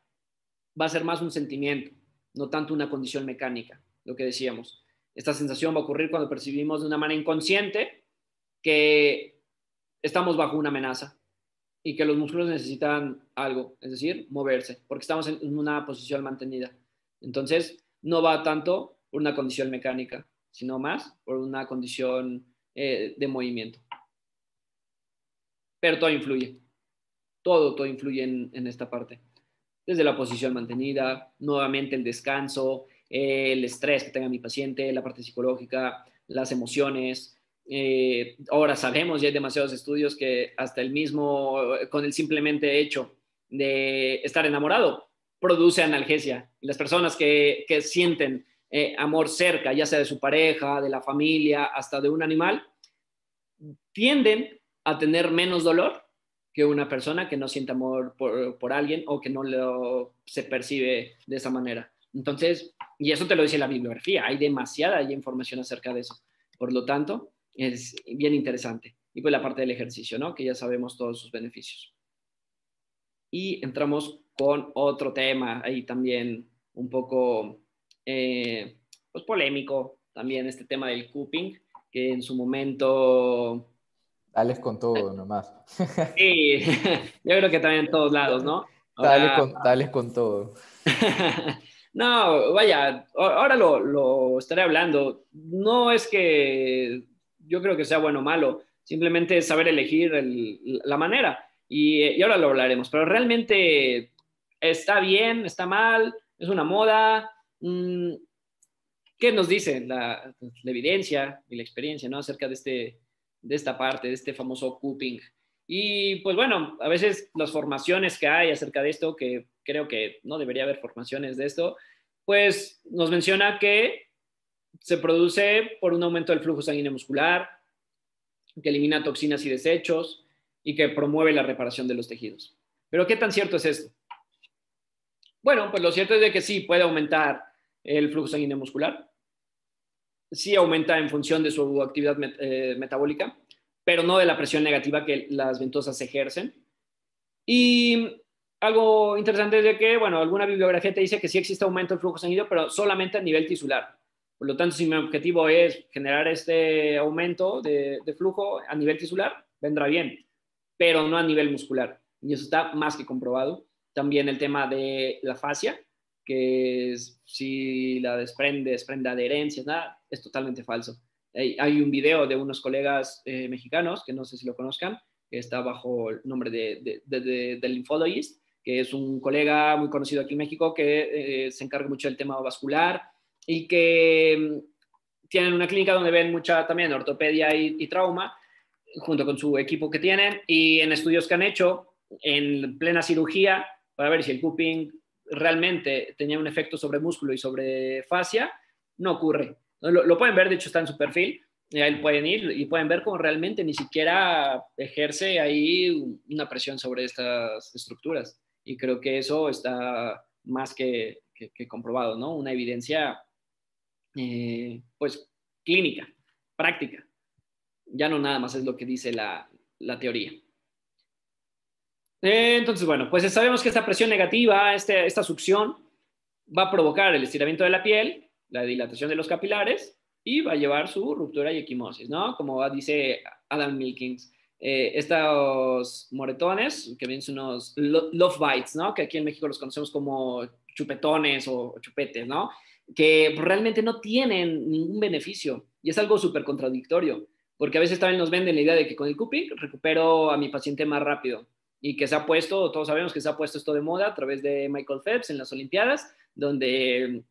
va a ser más un sentimiento, no tanto una condición mecánica, lo que decíamos. Esta sensación va a ocurrir cuando percibimos de una manera inconsciente que estamos bajo una amenaza y que los músculos necesitan algo, es decir, moverse, porque estamos en una posición mantenida. Entonces, no va tanto por una condición mecánica, sino más por una condición eh, de movimiento. Pero todo influye todo, todo influye en, esta parte. Desde la posición mantenida, nuevamente el descanso, el estrés que tenga mi paciente, la parte psicológica, las emociones. Eh, ahora sabemos, ya hay demasiados estudios que hasta el mismo, con el simplemente hecho de estar enamorado, produce analgesia. Las personas que, sienten eh, amor cerca, ya sea de su pareja, de la familia, hasta de un animal, tienden a tener menos dolor que una persona que no siente amor por, alguien o que no lo, se percibe de esa manera. Entonces, y eso te lo dice la bibliografía, hay demasiada información acerca de eso. Por lo tanto, es bien interesante. Y pues la parte del ejercicio, ¿no? Que ya sabemos todos sus beneficios. Y entramos con otro tema, ahí también un poco eh, pues polémico, también este tema del cupping, que en su momento Dales con todo nomás. Sí, yo creo que también en todos lados, ¿no? dale, con, todo. no, vaya, ahora lo, estaré hablando. No es que yo creo que sea bueno o malo, simplemente es saber elegir la manera. Y, ahora lo hablaremos, pero realmente está bien, está mal, es una moda. Mm, ¿Qué nos dice la, la evidencia y la experiencia ¿no? acerca de este, de esta parte, de este famoso cupping. Y pues bueno, a veces las formaciones que hay acerca de esto, que creo que no debería haber formaciones de esto, pues nos menciona que se produce por un aumento del flujo sanguíneo muscular, que elimina toxinas y desechos y que promueve la reparación de los tejidos. Pero ¿qué tan cierto es esto? Bueno, pues lo cierto es de que sí puede aumentar el flujo sanguíneo muscular, sí aumenta en función de su actividad eh, metabólica, pero no de la presión negativa que las ventosas ejercen. Y algo interesante es de que, bueno, alguna bibliografía te dice que sí existe aumento del flujo sanguíneo, pero solamente a nivel tisular. Por lo tanto, si mi objetivo es generar este aumento de, de flujo a nivel tisular, vendrá bien, pero no a nivel muscular. Y eso está más que comprobado. También el tema de la fascia, que si la desprende, desprende adherencias, nada, es totalmente falso. Hay, un video de unos colegas eh, mexicanos, que no sé si lo conozcan, que está bajo el nombre de, de, Lymphologist, que es un colega muy conocido aquí en México que eh, se encarga mucho del tema vascular y que mm, tienen una clínica donde ven mucha también ortopedia y, y trauma, junto con su equipo que tienen, y en estudios que han hecho en plena cirugía, para ver si el cupping realmente tenía un efecto sobre músculo y sobre fascia, no ocurre. Lo, pueden ver, de hecho está en su perfil, y ahí pueden ir y pueden ver cómo realmente ni siquiera ejerce ahí una presión sobre estas estructuras. Y creo que eso está más que, comprobado, ¿no? Una evidencia, eh, pues, clínica, práctica. Ya no nada más es lo que dice la teoría. Entonces, bueno, pues sabemos que esta presión negativa, este, esta succión, va a provocar el estiramiento de la piel, la dilatación de los capilares y va a llevar su ruptura y equimosis, ¿no? Como dice Adam Milkins, eh, estos moretones, que vienen unos love bites, ¿no? Que aquí en México los conocemos como chupetones o, chupetes, ¿no? Que realmente no tienen ningún beneficio y es algo súper contradictorio, porque a veces también nos venden la idea de que con el cupping recupero a mi paciente más rápido y que se ha puesto, todos sabemos que se ha puesto esto de moda a través de Michael Phelps en las Olimpiadas, donde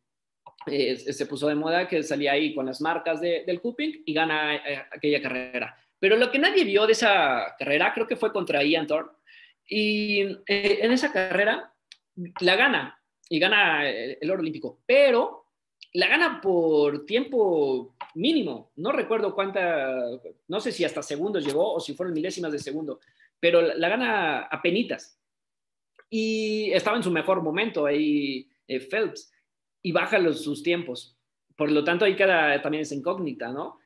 eh, se puso de moda que salía ahí con las marcas del cupping y gana eh, aquella carrera. Pero lo que nadie vio de esa carrera, creo que fue contra Ian Thorpe, Y eh, en esa carrera la gana, y gana el oro olímpico, pero la gana por tiempo mínimo. No recuerdo cuánta, no sé si hasta segundos llegó o si fueron milésimas de segundo, pero la, gana a penitas. Y estaba en su mejor momento ahí eh, Phelps y baja los, sus tiempos. Por lo tanto, ahí queda también esa incógnita, ¿no?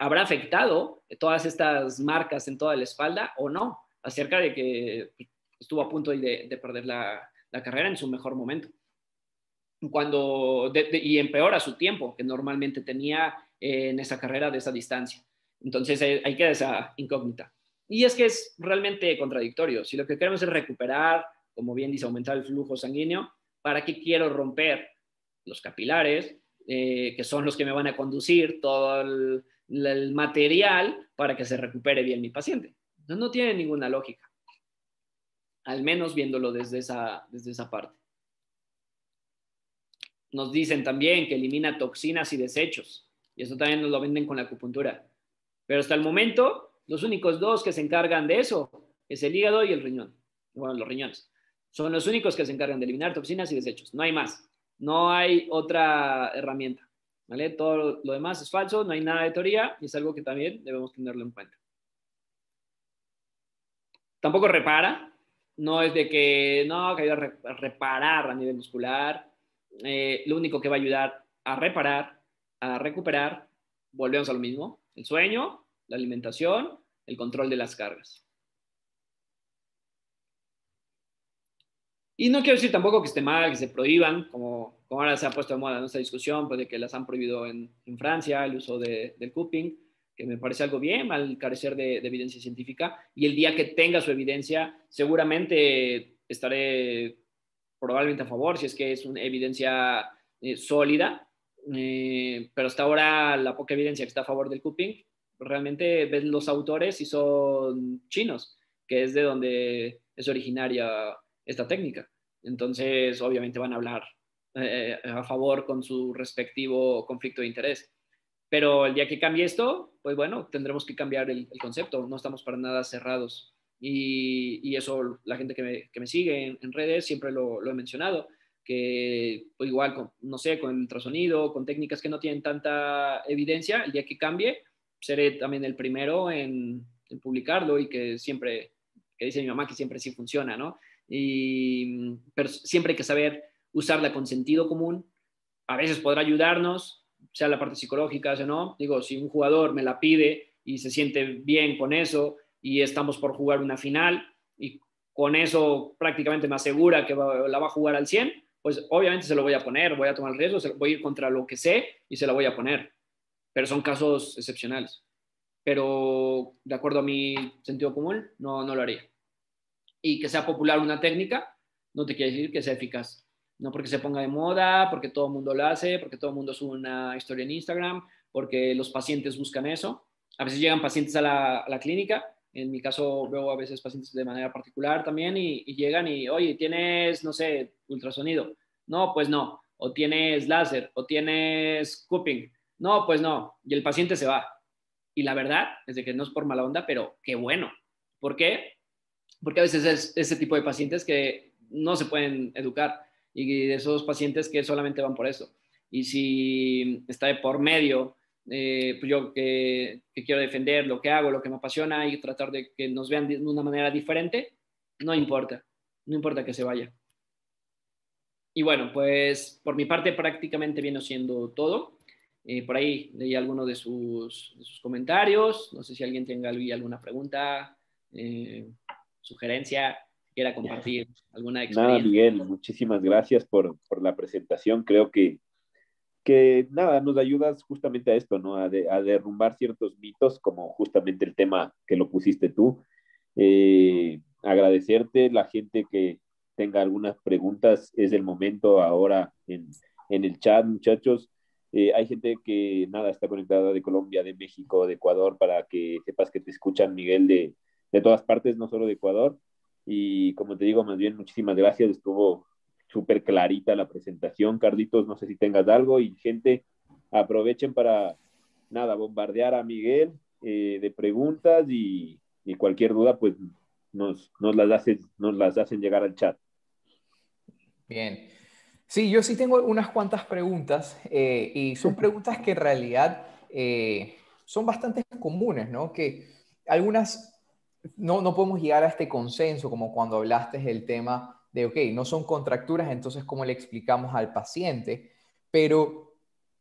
¿Habrá afectado todas estas marcas en toda la espalda o no? Acerca de que estuvo a punto de, de perder la, la carrera en su mejor momento. Cuando, y empeora su tiempo que normalmente tenía eh, en esa carrera de esa distancia. Entonces ahí queda esa incógnita. Y es que es realmente contradictorio. Si lo que queremos es recuperar, como bien dice, aumentar el flujo sanguíneo, ¿para qué quiero romper los capilares, eh, que son los que me van a conducir todo el, material para que se recupere bien mi paciente? No, no tiene ninguna lógica al menos viéndolo desde esa, desde esa parte. Nos dicen también que elimina toxinas y desechos, y eso también nos lo venden con la acupuntura. Pero hasta el momento, los únicos dos que se encargan de eso es el hígado y el riñón. Bueno, los riñones. Son los únicos que se encargan de eliminar toxinas y desechos. No hay más. No hay otra herramienta. ¿vale? Todo lo demás es falso, no hay nada de teoría y es algo que también debemos tenerlo en cuenta. Tampoco repara, no es de que, no, que a reparar a nivel muscular. Eh, lo único que va a ayudar a reparar, a recuperar, volvemos a lo mismo, el sueño, la alimentación, el control de las cargas. Y no quiero decir tampoco que esté mal, que se prohíban, como, como ahora se ha puesto de moda en esta discusión, pues de que las han prohibido en, en Francia, el uso de, del cupping que me parece algo bien al carecer de, evidencia científica. Y el día que tenga su evidencia, seguramente estaré probablemente a favor, si es que es una evidencia eh, sólida. Eh, pero hasta ahora la poca evidencia que está a favor del cupping, realmente ven los autores y son chinos, que es de donde es originaria esta técnica. Entonces, obviamente van a hablar eh, a favor con su respectivo conflicto de interés. Pero el día que cambie esto, pues bueno, tendremos que cambiar el, concepto. No estamos para nada cerrados. Y, eso la gente que me, que me sigue en, redes siempre lo, lo, he mencionado, que pues igual, con, no sé, con el ultrasonido, con técnicas que no tienen tanta evidencia, el día que cambie, seré también el primero en, en publicarlo y que siempre, que dice mi mamá que siempre sí funciona, ¿no? Y, pero siempre hay que saber usarla con sentido común. A veces podrá ayudarnos, sea la parte psicológica, o no. Digo, si un jugador me la pide y se siente bien con eso y estamos por jugar una final y con eso prácticamente me asegura que la va a jugar al 100, pues obviamente se lo voy a poner, voy a tomar el riesgo, voy a ir contra lo que sé y se la voy a poner. Pero son casos excepcionales. Pero de acuerdo a mi sentido común, no, no lo haría. Y que sea popular una técnica, no te quiere decir que sea eficaz no porque se ponga de moda, porque todo el mundo lo hace, porque todo el mundo sube una historia en Instagram, porque los pacientes buscan eso. A veces llegan pacientes a la, clínica, en mi caso veo a veces pacientes de manera particular también y, llegan y, oye, tienes, no sé, ultrasonido. No, pues no. O tienes láser, o tienes cupping. No, pues no. Y el paciente se va. Y la verdad es de que no es por mala onda, pero qué bueno. ¿Por qué? Porque a veces es ese tipo de pacientes que no se pueden educar y de esos pacientes que solamente van por eso. Y si está de por medio, eh, pues yo que, quiero defender lo que hago, lo que me apasiona y tratar de que nos vean de una manera diferente, no importa, no importa que se vaya. Y bueno, pues por mi parte prácticamente viene siendo todo. Eh, por ahí leí alguno de sus, comentarios. No sé si alguien tenga alguna pregunta, eh, sugerencia quiera compartir alguna experiencia. Nada, Miguel, muchísimas gracias por, por la presentación. Creo que, que, nada, nos ayudas justamente a esto, ¿no? A, derrumbar ciertos mitos, como justamente el tema que lo pusiste tú. Eh, agradecerte, la gente que tenga algunas preguntas, es el momento ahora en, en el chat, muchachos. Eh, hay gente que nada está conectada de Colombia, de México, de Ecuador, para que sepas que te escuchan, Miguel, de, de todas partes, no solo de Ecuador. Y como te digo, más bien, muchísimas gracias. Estuvo súper clarita la presentación. Carlitos, no sé si tengas algo. Y gente, aprovechen para, nada, bombardear a Miguel eh, de preguntas y, y, cualquier duda, pues nos, nos, las, hacen, nos las hacen llegar al chat. Bien. Sí, yo sí tengo unas cuantas preguntas eh, y son preguntas que en realidad eh, son bastante comunes, ¿no? Que algunas no, no podemos llegar a este consenso como cuando hablaste del tema de, ok, no son contracturas, entonces ¿cómo le explicamos al paciente? Pero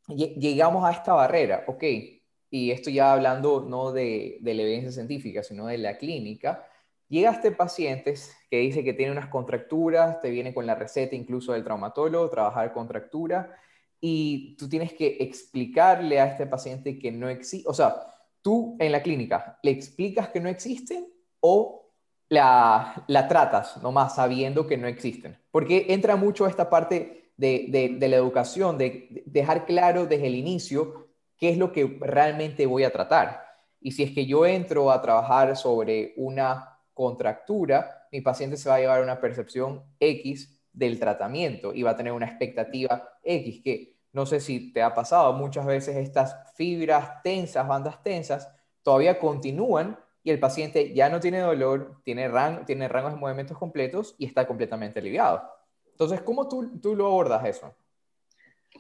llegamos a esta barrera, ok, y esto ya hablando no de, de la evidencia científica, sino de la clínica, llega este paciente que dice que tiene unas contracturas, te viene con la receta incluso del traumatólogo, trabajar contractura, y tú tienes que explicarle a este paciente que no existe, o sea, tú en la clínica le explicas que no existen o la, la tratas nomás sabiendo que no existen. Porque entra mucho esta parte de, de, la educación, de dejar claro desde el inicio qué es lo que realmente voy a tratar. Y si es que yo entro a trabajar sobre una contractura, mi paciente se va a llevar una percepción X del tratamiento y va a tener una expectativa X, que no sé si te ha pasado, muchas veces estas fibras tensas, bandas tensas, todavía continúan y el paciente ya no tiene dolor, tiene, tiene rangos de movimientos completos y está completamente aliviado. Entonces, ¿cómo tú, tú lo abordas eso?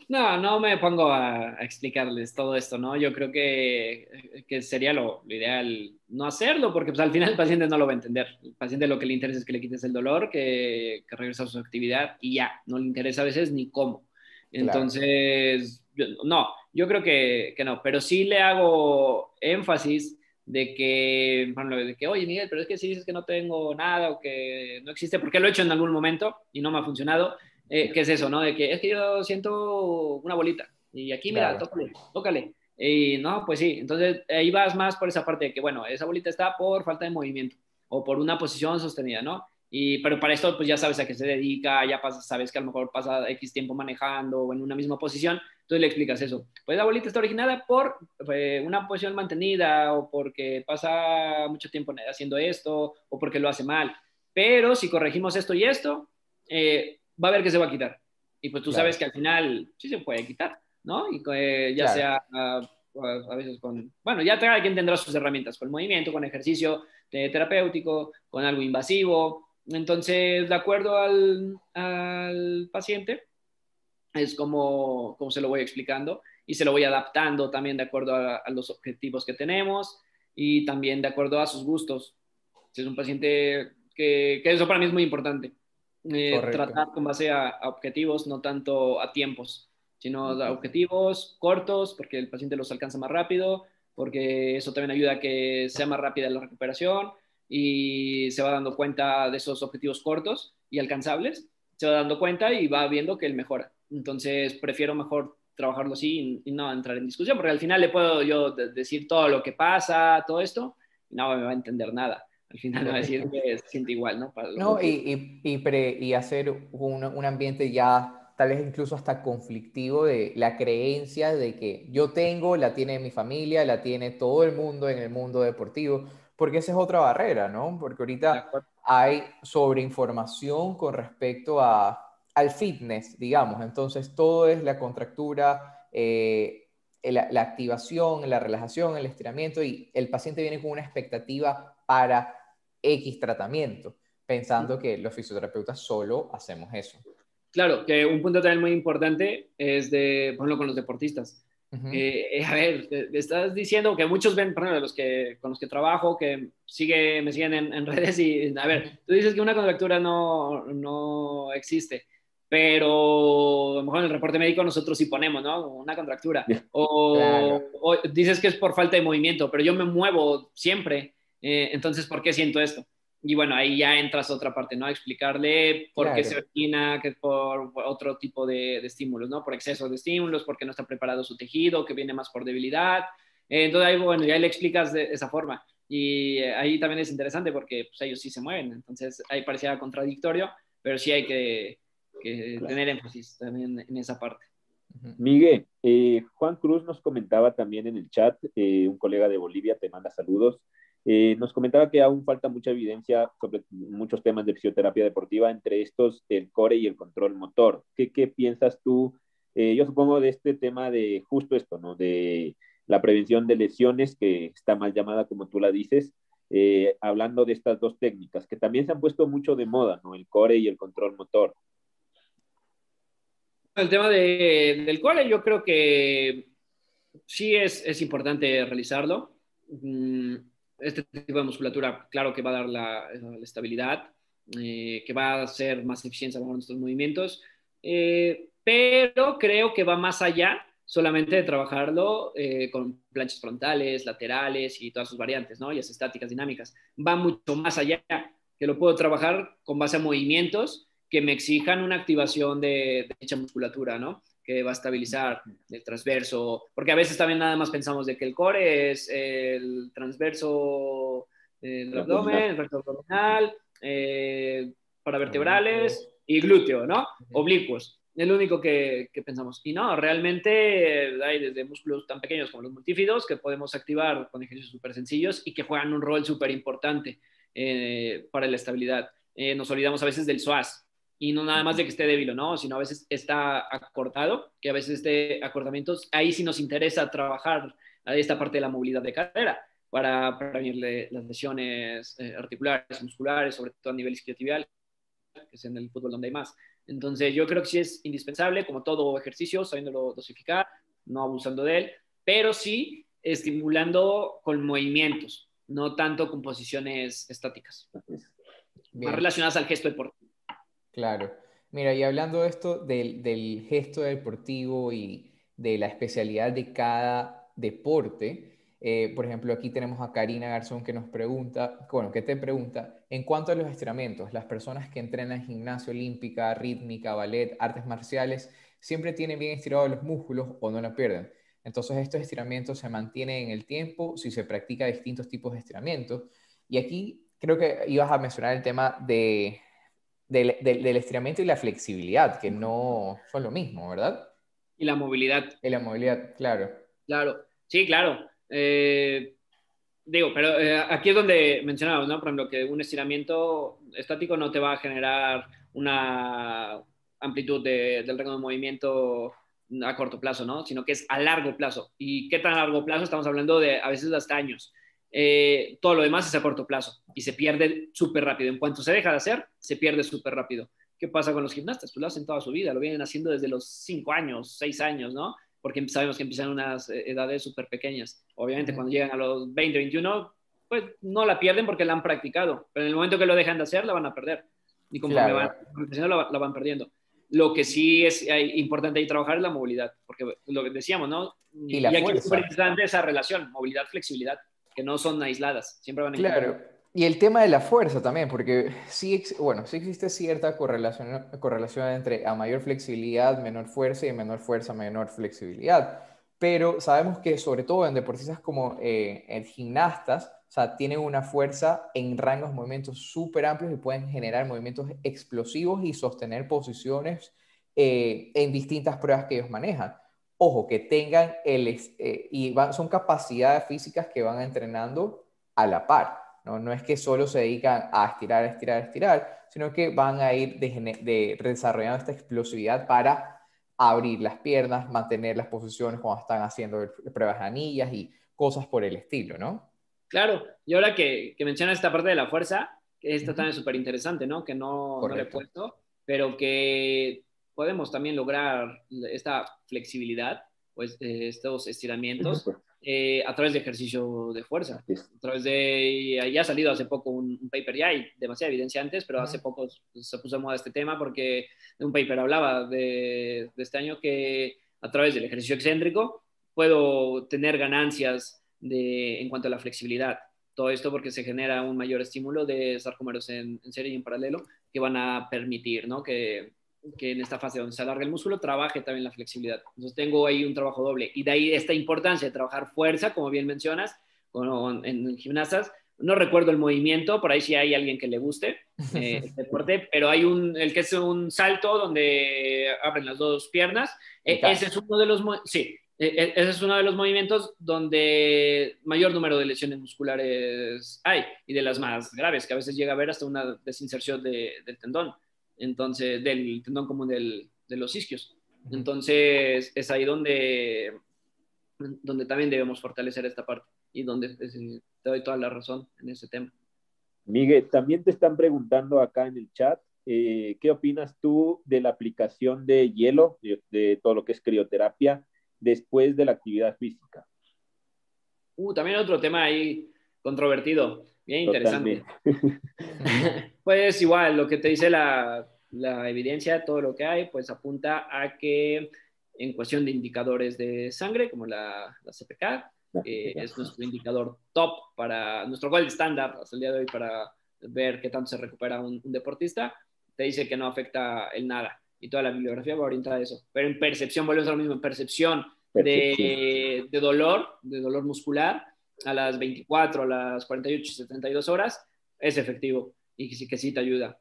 No, no me pongo a, explicarles todo esto, ¿no? Yo creo que, que sería lo, ideal no hacerlo, porque pues, al final el paciente no lo va a entender. El paciente lo que le interesa es que le quites el dolor, que, que regrese a su actividad y ya, no le interesa a veces ni cómo. Entonces, no, yo creo que, que, no, pero sí le hago énfasis de que, bueno, de que, oye Miguel, pero es que si dices que no tengo nada o que no existe, porque lo he hecho en algún momento y no me ha funcionado, eh, ¿qué es eso, no? De que es que yo siento una bolita y aquí, mira, tócale, tócale. Y no, pues sí, entonces ahí vas más por esa parte de que, bueno, esa bolita está por falta de movimiento o por una posición sostenida, ¿no? Y, pero para esto, pues ya sabes a qué se dedica, ya pasa, sabes que a lo mejor pasa X tiempo manejando o en una misma posición, entonces le explicas eso. Pues la bolita está originada por eh, una posición mantenida o porque pasa mucho tiempo haciendo esto o porque lo hace mal. Pero si corregimos esto y esto, eh, va a ver que se va a quitar. Y pues tú sabes que al final sí se puede quitar, ¿no? Y eh, ya sea a, a, veces con, bueno, ya cada quien tendrá sus herramientas, con movimiento, con ejercicio terapéutico, con algo invasivo. Entonces, de acuerdo al, al paciente, es como, como se lo voy explicando y se lo voy adaptando también de acuerdo a, los objetivos que tenemos y también de acuerdo a sus gustos. Si es un paciente que, que eso para mí es muy importante. Eh, tratar con base a, objetivos, no tanto a tiempos, sino a objetivos cortos, porque el paciente los alcanza más rápido, porque eso también ayuda a que sea más rápida la recuperación y se va dando cuenta de esos objetivos cortos y alcanzables, se va dando cuenta y va viendo que él mejora. Entonces, prefiero mejor trabajarlo así y, no entrar en discusión, porque al final le puedo yo decir todo lo que pasa, todo esto, y no me va a entender nada. Al final va a decir que se siente igual, ¿no? no, y, y, y, hacer un, un, ambiente ya tal vez incluso hasta conflictivo de la creencia de que yo tengo, la tiene mi familia, la tiene todo el mundo en el mundo deportivo, porque esa es otra barrera, ¿no? Porque ahorita hay sobreinformación con respecto a, al fitness, digamos, entonces todo es la contractura, eh, la, la activación, la relajación, el estiramiento y el paciente viene con una expectativa para X tratamiento, pensando que los fisioterapeutas solo hacemos eso. Claro, que un punto también muy importante es de, ponerlo con los deportistas. Eh, a ver, estás diciendo que muchos ven, por ejemplo, los que, con los que trabajo, que sigue, me siguen en, redes y, a ver, tú dices que una contractura no, no existe, pero a lo mejor en el reporte médico nosotros sí ponemos, ¿no? Una contractura. O, o, dices que es por falta de movimiento, pero yo me muevo siempre. Eh, entonces, ¿por qué siento esto? Y bueno, ahí ya entras a otra parte, ¿no? explicarle por qué se origina, que es por, otro tipo de, estímulos, ¿no? Por exceso de estímulos, porque no está preparado su tejido, que viene más por debilidad. Eh, entonces, ahí, bueno, ya le explicas de esa forma. Y eh, ahí también es interesante porque pues, ellos sí se mueven. Entonces, ahí parecía contradictorio, pero sí hay que, tener énfasis también en esa parte. Miguel, Juan Cruz nos comentaba también en el chat, un colega de Bolivia te manda saludos. Eh, nos comentaba que aún falta mucha evidencia sobre muchos temas de fisioterapia deportiva, entre estos el core y el control motor. ¿Qué, qué piensas tú? Eh, yo supongo de este tema de justo esto, ¿no? De la prevención de lesiones, que está mal llamada como tú la dices, eh, hablando de estas dos técnicas, que también se han puesto mucho de moda, ¿no? El core y el control motor. El tema de, del core, yo creo que sí es, es importante realizarlo. Mm, este tipo de musculatura, claro que va a dar la, estabilidad, eh, que va a hacer más eficiencia en nuestros movimientos, eh, pero creo que va más allá solamente de trabajarlo eh, con planchas frontales, laterales y todas sus variantes, ¿no? Y las estáticas, dinámicas. Va mucho más allá, que lo puedo trabajar con base a movimientos que me exijan una activación de dicha musculatura, ¿no? Que va a estabilizar el transverso, porque a veces también nada más pensamos de que el core es el transverso del abdomen, el recto abdominal, eh, para vertebrales y glúteo, ¿no? Oblicuos. Es lo único que, que, pensamos. Y no, realmente hay desde músculos tan pequeños como los multífidos que podemos activar con ejercicios súper sencillos y que juegan un rol súper importante eh, para la estabilidad. Eh, nos olvidamos a veces del psoas, y no nada más de que esté débil o no, sino a veces está acortado, que a veces este acortamiento, ahí sí nos interesa trabajar esta parte de la movilidad de cadera para prevenir las lesiones eh, articulares, musculares, sobre todo a nivel isquiotibial, que es en el fútbol donde hay más. Entonces yo creo que sí es indispensable, como todo ejercicio, sabiéndolo dosificar, no abusando de él, pero sí estimulando con movimientos, no tanto con posiciones estáticas, más relacionadas al gesto deportivo. Claro. Mira, y hablando de esto del, gesto deportivo y de la especialidad de cada deporte, eh, por ejemplo, aquí tenemos a Karina Garzón que nos pregunta, bueno, que te pregunta, en cuanto a los estiramientos, las personas que entrenan gimnasio olímpica, rítmica, ballet, artes marciales, siempre tienen bien estirados los músculos o no lo pierden. Entonces, estos estiramientos se mantienen en el tiempo si se practica distintos tipos de estiramientos. Y aquí creo que ibas a mencionar el tema de del, del, estiramiento y la flexibilidad, que no son lo mismo, ¿verdad? Y la movilidad. Y la movilidad, claro. Claro, sí, claro. Eh, digo, pero eh, aquí es donde mencionaba, ¿no? Por ejemplo, que un estiramiento estático no te va a generar una amplitud de, del rango de movimiento a corto plazo, ¿no? Sino que es a largo plazo. ¿Y qué tan a largo plazo? Estamos hablando de a veces hasta años. Eh, todo lo demás es a corto plazo y se pierde súper rápido. En cuanto se deja de hacer, se pierde súper rápido. ¿Qué pasa con los gimnastas? Pues lo hacen toda su vida, lo vienen haciendo desde los 5 años, 6 años, ¿no? Porque sabemos que empiezan unas eh, edades súper pequeñas. Obviamente, cuando llegan a los 20, 21, pues no la pierden porque la han practicado, pero en el momento que lo dejan de hacer, la van a perder. Y como claro. van, la, la van perdiendo. Lo que sí es importante ahí trabajar es la movilidad, porque lo que decíamos, ¿no? Y, la y aquí es súper importante esa relación, movilidad-flexibilidad que no son aisladas, siempre van a Claro, y el tema de la fuerza también, porque sí, bueno, sí existe cierta correlación, correlación entre a mayor flexibilidad, menor fuerza y menor fuerza, menor flexibilidad. Pero sabemos que sobre todo en deportistas como eh, en gimnastas, o sea, tienen una fuerza en rangos de movimientos súper amplios y pueden generar movimientos explosivos y sostener posiciones eh, en distintas pruebas que ellos manejan ojo, que tengan el, eh, y son capacidades físicas que van entrenando a la par, ¿no? No es que solo se dedican a estirar, estirar, estirar, sino que van a ir de, desarrollando esta explosividad para abrir las piernas, mantener las posiciones cuando están haciendo pruebas de anillas y cosas por el estilo, ¿no? Claro, y ahora que, que mencionas esta parte de la fuerza, que esta también es súper interesante, ¿no? Que no, no le he puesto, pero que podemos también lograr esta flexibilidad, pues eh, estos estiramientos eh, a través de ejercicio de fuerza. A través de, ya ha salido hace poco un, un, paper, ya hay demasiada evidencia antes, pero hace poco se puso de moda este tema porque un paper hablaba de, de este año que a través del ejercicio excéntrico puedo tener ganancias de, en cuanto a la flexibilidad. Todo esto porque se genera un mayor estímulo de sarcómeros en, en serie y en paralelo que van a permitir ¿no? que que en esta fase donde se alarga el músculo trabaje también la flexibilidad. Entonces tengo ahí un trabajo doble. Y de ahí esta importancia de trabajar fuerza, como bien mencionas, con, en gimnastas. No recuerdo el movimiento, por ahí sí hay alguien que le guste eh, este deporte, pero hay un, el que es un salto donde abren las dos piernas. E, ese es uno de los, sí, e, e, ese es uno de los movimientos donde mayor número de lesiones musculares hay y de las más graves, que a veces llega a haber hasta una desinserción de, del tendón entonces, del tendón común del, de los isquios. Entonces, es ahí donde, donde también debemos fortalecer esta parte y donde te doy toda la razón en ese tema. Miguel, también te están preguntando acá en el chat, eh, ¿qué opinas tú de la aplicación de hielo, de, todo lo que es crioterapia, después de la actividad física? Uh, también otro tema ahí controvertido, bien interesante. pues igual, lo que te dice la, la evidencia, todo lo que hay, pues apunta a que en cuestión de indicadores de sangre, como la, la CPK, eh, es nuestro indicador top para nuestro gold estándar hasta el día de hoy para ver qué tanto se recupera un, deportista, te dice que no afecta el nada y toda la bibliografía va orientada a eso. Pero en percepción, volvemos a lo mismo, en percepción, De, de, dolor, de dolor muscular, a las 24, a las 48, 72 horas, es efectivo y que sí, que sí te ayuda.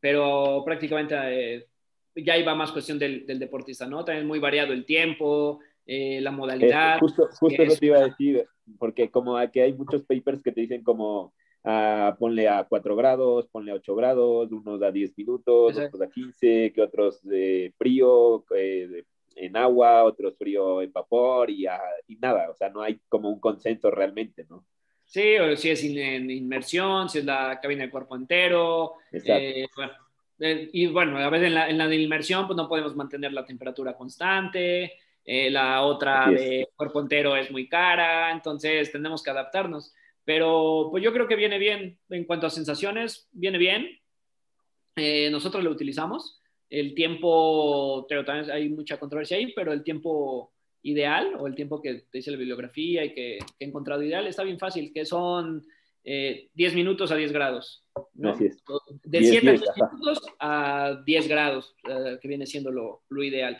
Pero prácticamente eh, ya iba más cuestión del, del, deportista, ¿no? También muy variado el tiempo, eh, la modalidad. justo justo eso te iba a decir, porque como aquí hay muchos papers que te dicen como ah, ponle a 4 grados, ponle a 8 grados, unos a 10 minutos, otros a 15, que otros de frío, eh, en agua, otros frío en vapor y, y, nada, o sea, no hay como un consenso realmente, ¿no? Sí, o si es en inmersión, si es la cabina de cuerpo entero. Eh, y bueno, a veces en la, en la de inmersión pues no podemos mantener la temperatura constante. Eh, la otra de cuerpo entero es muy cara, entonces tenemos que adaptarnos. Pero pues yo creo que viene bien en cuanto a sensaciones, viene bien. Eh, nosotros lo utilizamos. El tiempo, pero también hay mucha controversia ahí, pero el tiempo ideal o el tiempo que te dice la bibliografía y que, he encontrado ideal está bien fácil, que son 10 eh, minutos a 10 grados. ¿no? De 7 minutos a 10 grados, que viene siendo lo, lo ideal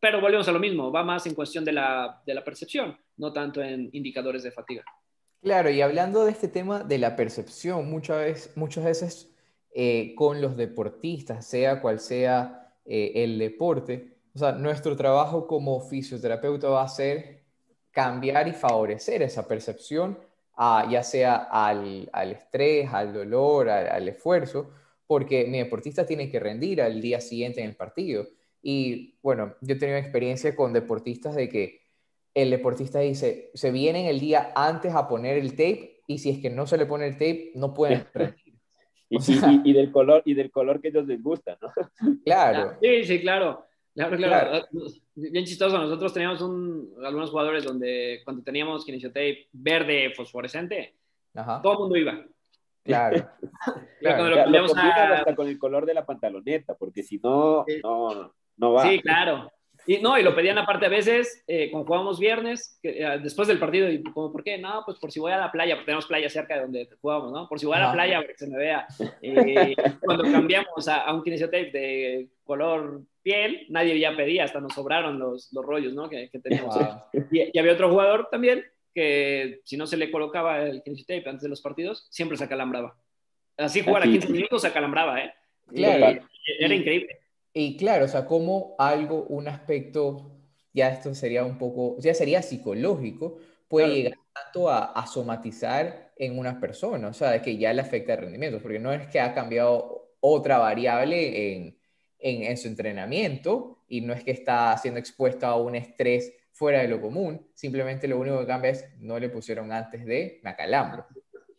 pero volvemos a lo mismo, va más en cuestión de la, de la percepción, no tanto en indicadores de fatiga. Claro, y hablando de este tema de la percepción, muchas veces, muchas veces eh, con los deportistas, sea cual sea eh, el deporte, o sea, nuestro trabajo como fisioterapeuta va a ser cambiar y favorecer esa percepción, a, ya sea al, al, estrés, al dolor, al, al esfuerzo, porque mi deportista tiene que rendir al día siguiente en el partido. Y bueno, yo he tenido experiencia con deportistas de que el deportista dice, se vienen el día antes a poner el tape y si es que no se le pone el tape, no pueden y, y, del color, y del color que ellos les gusta, ¿no? Claro. Sí, sí, claro. Claro, claro. Bien chistoso. Nosotros teníamos un, algunos jugadores donde cuando teníamos kinesiotape verde fosforescente, todo el mundo iba. Claro. claro. Lo, lo hasta con el color de la pantaloneta, porque si no, no, Sí, claro. Y no, y lo pedían aparte a veces, eh, cuando jugábamos viernes, eh, después del partido, y como, ¿por qué? No, pues por si voy a la playa, porque tenemos playa cerca de donde jugábamos, ¿no? Por si voy a la playa, para que se me vea. Eh, cuando cambiamos a, un kinesiotape de color piel, nadie ya pedía, hasta nos sobraron los, los rollos, ¿no? Que, teníamos. Y, había otro jugador también que si no se le colocaba el kinesiotape antes de los partidos, siempre se acalambraba. Así jugar a 15 minutos se acalambraba, ¿eh? Claro. era increíble. Y claro, o sea, como algo, un aspecto, ya esto sería un poco, ya sería psicológico, puede llegar tanto a, somatizar en una persona, o sea, que ya le afecta el rendimiento, porque no es que ha cambiado otra variable en, en, su entrenamiento y no es que está siendo expuesto a un estrés fuera de lo común, simplemente lo único que cambia es no le pusieron antes de me acalambro.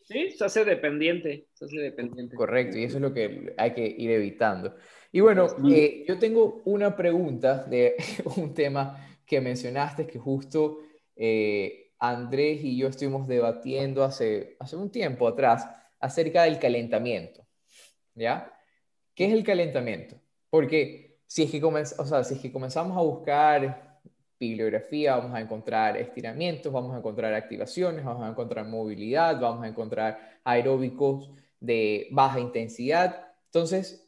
Sí, se hace dependiente, se hace dependiente. Correcto, y eso es lo que hay que ir evitando. Y bueno, eh, yo tengo una pregunta de un tema que mencionaste que justo eh, Andrés y yo estuvimos debatiendo hace, hace un tiempo atrás acerca del calentamiento. ¿Ya? ¿Qué es el calentamiento? Porque si es que, o sea, si es que comenzamos a buscar bibliografía, vamos a encontrar estiramientos, vamos a encontrar activaciones, vamos a encontrar movilidad, vamos a encontrar aeróbicos de baja intensidad. Entonces,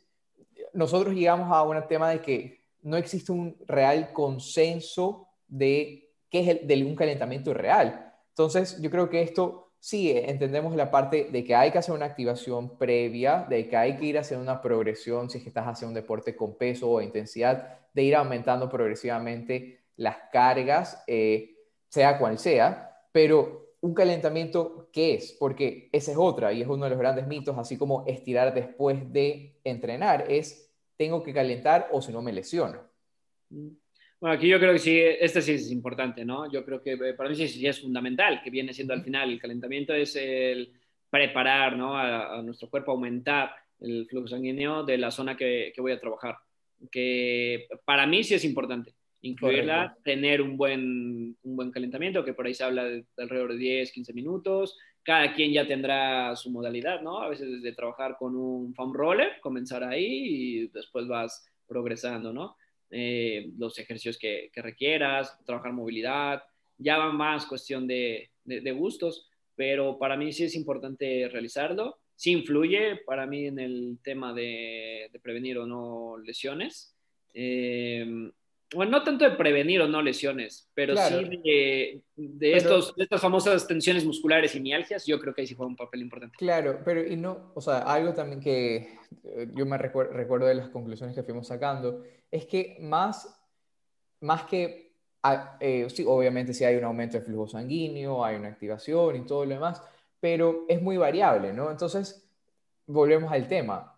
nosotros llegamos a un tema de que no existe un real consenso de qué es el, de un calentamiento real. Entonces, yo creo que esto sí entendemos la parte de que hay que hacer una activación previa, de que hay que ir haciendo una progresión si es que estás haciendo un deporte con peso o intensidad, de ir aumentando progresivamente las cargas, eh, sea cual sea, pero un calentamiento, ¿qué es? Porque esa es otra y es uno de los grandes mitos, así como estirar después de entrenar, es tengo que calentar o si no me lesiono. Bueno, aquí yo creo que sí, este sí es importante, ¿no? Yo creo que eh, para mí sí, sí es fundamental, que viene siendo al final el calentamiento es el preparar, ¿no? A, a nuestro cuerpo, aumentar el flujo sanguíneo de la zona que, que, voy a trabajar, que para mí sí es importante incluirla, Correcto. tener un buen, un buen calentamiento, que por ahí se habla de, de, alrededor de 10, 15 minutos. Cada quien ya tendrá su modalidad, ¿no? A veces desde trabajar con un foam roller, comenzar ahí y después vas progresando, ¿no? Eh, los ejercicios que, que, requieras, trabajar movilidad, ya va más cuestión de, de, de, gustos, pero para mí sí es importante realizarlo. Sí influye para mí en el tema de, de prevenir o no lesiones. Eh, bueno, no tanto de prevenir o no lesiones, pero claro. sí de, de, pero, estos, de, estas famosas tensiones musculares y mialgias, yo creo que ahí sí juega un papel importante. Claro, pero y no, o sea, algo también que eh, yo me recuer recuerdo de las conclusiones que fuimos sacando, es que más, más que, eh, sí, obviamente sí hay un aumento de flujo sanguíneo, hay una activación y todo lo demás, pero es muy variable, ¿no? Entonces, volvemos al tema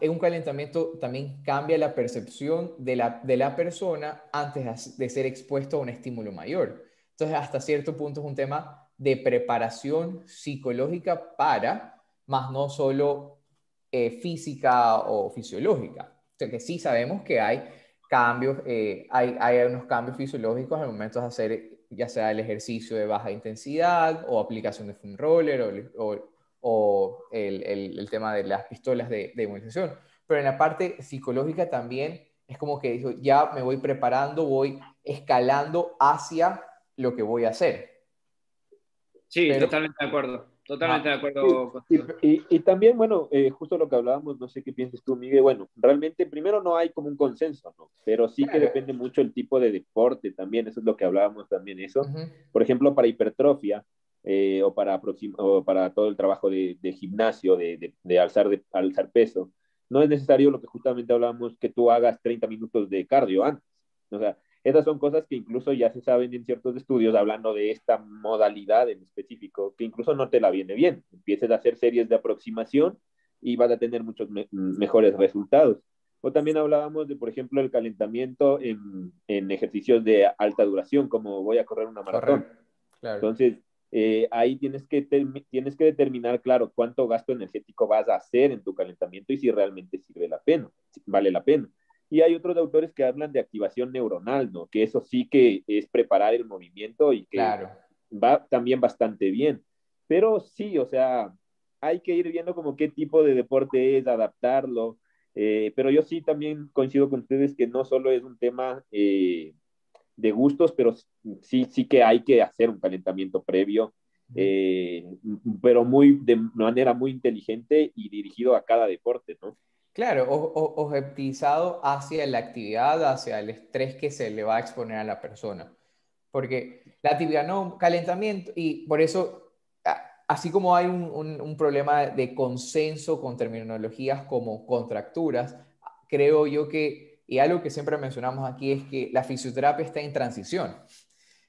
en un calentamiento también cambia la percepción de la, de la persona antes de ser expuesto a un estímulo mayor. Entonces, hasta cierto punto es un tema de preparación psicológica para, más no solo eh, física o fisiológica. O sea, que sí sabemos que hay cambios, eh, hay, hay unos cambios fisiológicos al momento de hacer ya sea el ejercicio de baja intensidad o aplicación de foam roller o, o o el, el, el tema de las pistolas de, de, inmunización. Pero en la parte psicológica también es como que dijo, ya me voy preparando, voy escalando hacia lo que voy a hacer. Sí, Pero, totalmente de acuerdo. Totalmente ah, de acuerdo. Sí, y, y, también, bueno, eh, justo lo que hablábamos, no sé qué piensas tú, Miguel. Bueno, realmente primero no hay como un consenso, ¿no? Pero sí que depende mucho el tipo de deporte también, eso es lo que hablábamos también, eso. Uh -huh. Por ejemplo, para hipertrofia, eh, o, para o para todo el trabajo de, de gimnasio, de, de, de, alzar, de alzar peso. No es necesario lo que justamente hablábamos, que tú hagas 30 minutos de cardio antes. O sea, esas son cosas que incluso ya se saben en ciertos estudios, hablando de esta modalidad en específico, que incluso no te la viene bien. Empieces a hacer series de aproximación y vas a tener muchos me mejores resultados. O también hablábamos de, por ejemplo, el calentamiento en, en ejercicios de alta duración, como voy a correr una maratón. Claro. Entonces, eh, ahí tienes que, tienes que determinar, claro, cuánto gasto energético vas a hacer en tu calentamiento y si realmente sirve la pena, si vale la pena. Y hay otros autores que hablan de activación neuronal, ¿no? Que eso sí que es preparar el movimiento y que claro. va también bastante bien. Pero sí, o sea, hay que ir viendo como qué tipo de deporte es, adaptarlo. Eh, pero yo sí también coincido con ustedes que no solo es un tema eh, de gustos, pero sí, sí que hay que hacer un calentamiento previo, eh, pero muy, de manera muy inteligente y dirigido a cada deporte, ¿no? Claro, objetivizado hacia la actividad, hacia el estrés que se le va a exponer a la persona. Porque la actividad no, calentamiento, y por eso, así como hay un, un, un problema de consenso con terminologías como contracturas, creo yo que y algo que siempre mencionamos aquí es que la fisioterapia está en transición.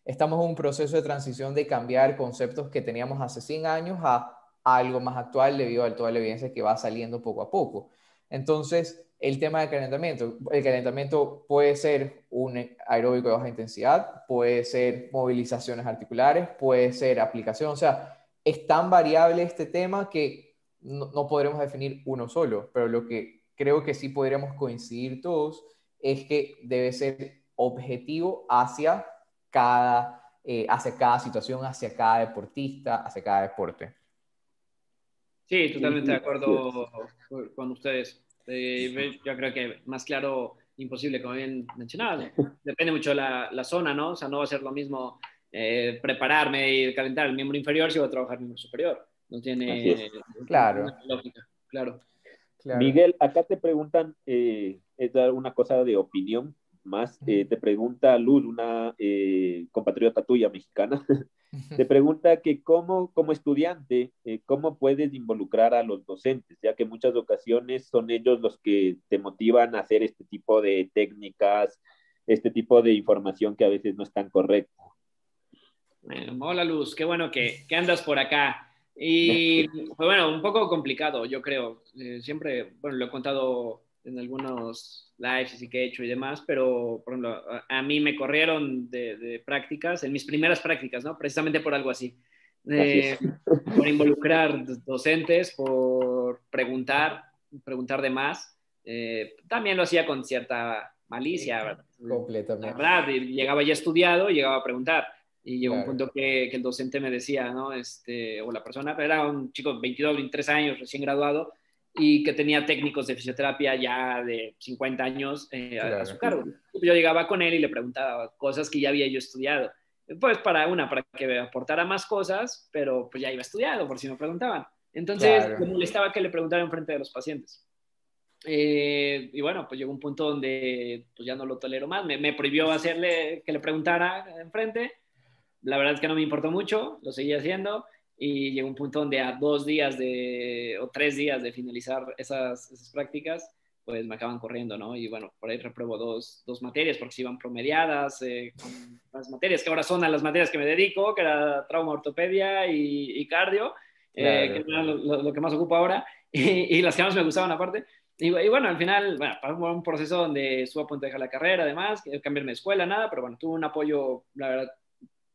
Estamos en un proceso de transición de cambiar conceptos que teníamos hace 100 años a, algo más actual debido a toda la evidencia que va saliendo poco a poco. Entonces, el tema del calentamiento. El calentamiento puede ser un aeróbico de baja intensidad, puede ser movilizaciones articulares, puede ser aplicación. O sea, es tan variable este tema que no, no podremos definir uno solo, pero lo que creo que sí podríamos coincidir todos es que debe ser objetivo hacia cada, eh, hacia cada situación, hacia cada deportista, hacia cada deporte. Sí, totalmente de acuerdo con ustedes. Eh, yo creo que más claro, imposible, como bien mencionaba. Depende mucho de la, la, zona, ¿no? O sea, no va a ser lo mismo eh, prepararme y calentar el miembro inferior si voy a trabajar el miembro superior. No tiene claro. lógica, claro. Claro. Miguel, acá te preguntan, eh, es una cosa de opinión más, eh, te pregunta Luz, una eh, compatriota tuya mexicana, te pregunta que cómo, como estudiante, eh, cómo puedes involucrar a los docentes, ya que en muchas ocasiones son ellos los que te motivan a hacer este tipo de técnicas, este tipo de información que a veces no es tan correcta. Bueno, hola Luz, qué bueno que, que andas por acá. Y pues bueno, un poco complicado, yo creo. Eh, siempre, bueno, lo he contado en algunos lives así que he hecho y demás, pero por ejemplo, a, mí me corrieron de, prácticas, en mis primeras prácticas, ¿no? Precisamente por algo así. por involucrar docentes, por preguntar, preguntar de más. Eh, también lo hacía con cierta malicia, ¿verdad? Completamente. Verdad, llegaba ya estudiado, llegaba a preguntar. Y llegó un punto que, que, el docente me decía, ¿no? Este, o la persona, era un chico de 22, 23 años, recién graduado, y que tenía técnicos de fisioterapia ya de 50 años eh, a, su cargo. Yo llegaba con él y le preguntaba cosas que ya había yo estudiado. Pues para una, para que aportara más cosas, pero pues ya iba estudiado, por si me preguntaban. Entonces me molestaba que le preguntara en frente de los pacientes. Eh, y bueno, pues llegó un punto donde pues ya no lo tolero más. Me, me prohibió hacerle que le preguntara enfrente. La verdad es que no me importó mucho, lo seguí haciendo y llegó un punto donde a dos días de, o tres días de finalizar esas, esas prácticas, pues me acaban corriendo, ¿no? Y bueno, por ahí repruebo dos, dos materias porque se iban promediadas, eh, con las materias que ahora son a las materias que me dedico, que era trauma ortopedia y, y cardio, eh, que es lo, que más ocupo ahora, y, y, las que más me gustaban aparte. Y, y bueno, al final, bueno, pasó un proceso donde estuve a punto de dejar la carrera, además, cambiarme de escuela, nada, pero bueno, tuve un apoyo, la verdad,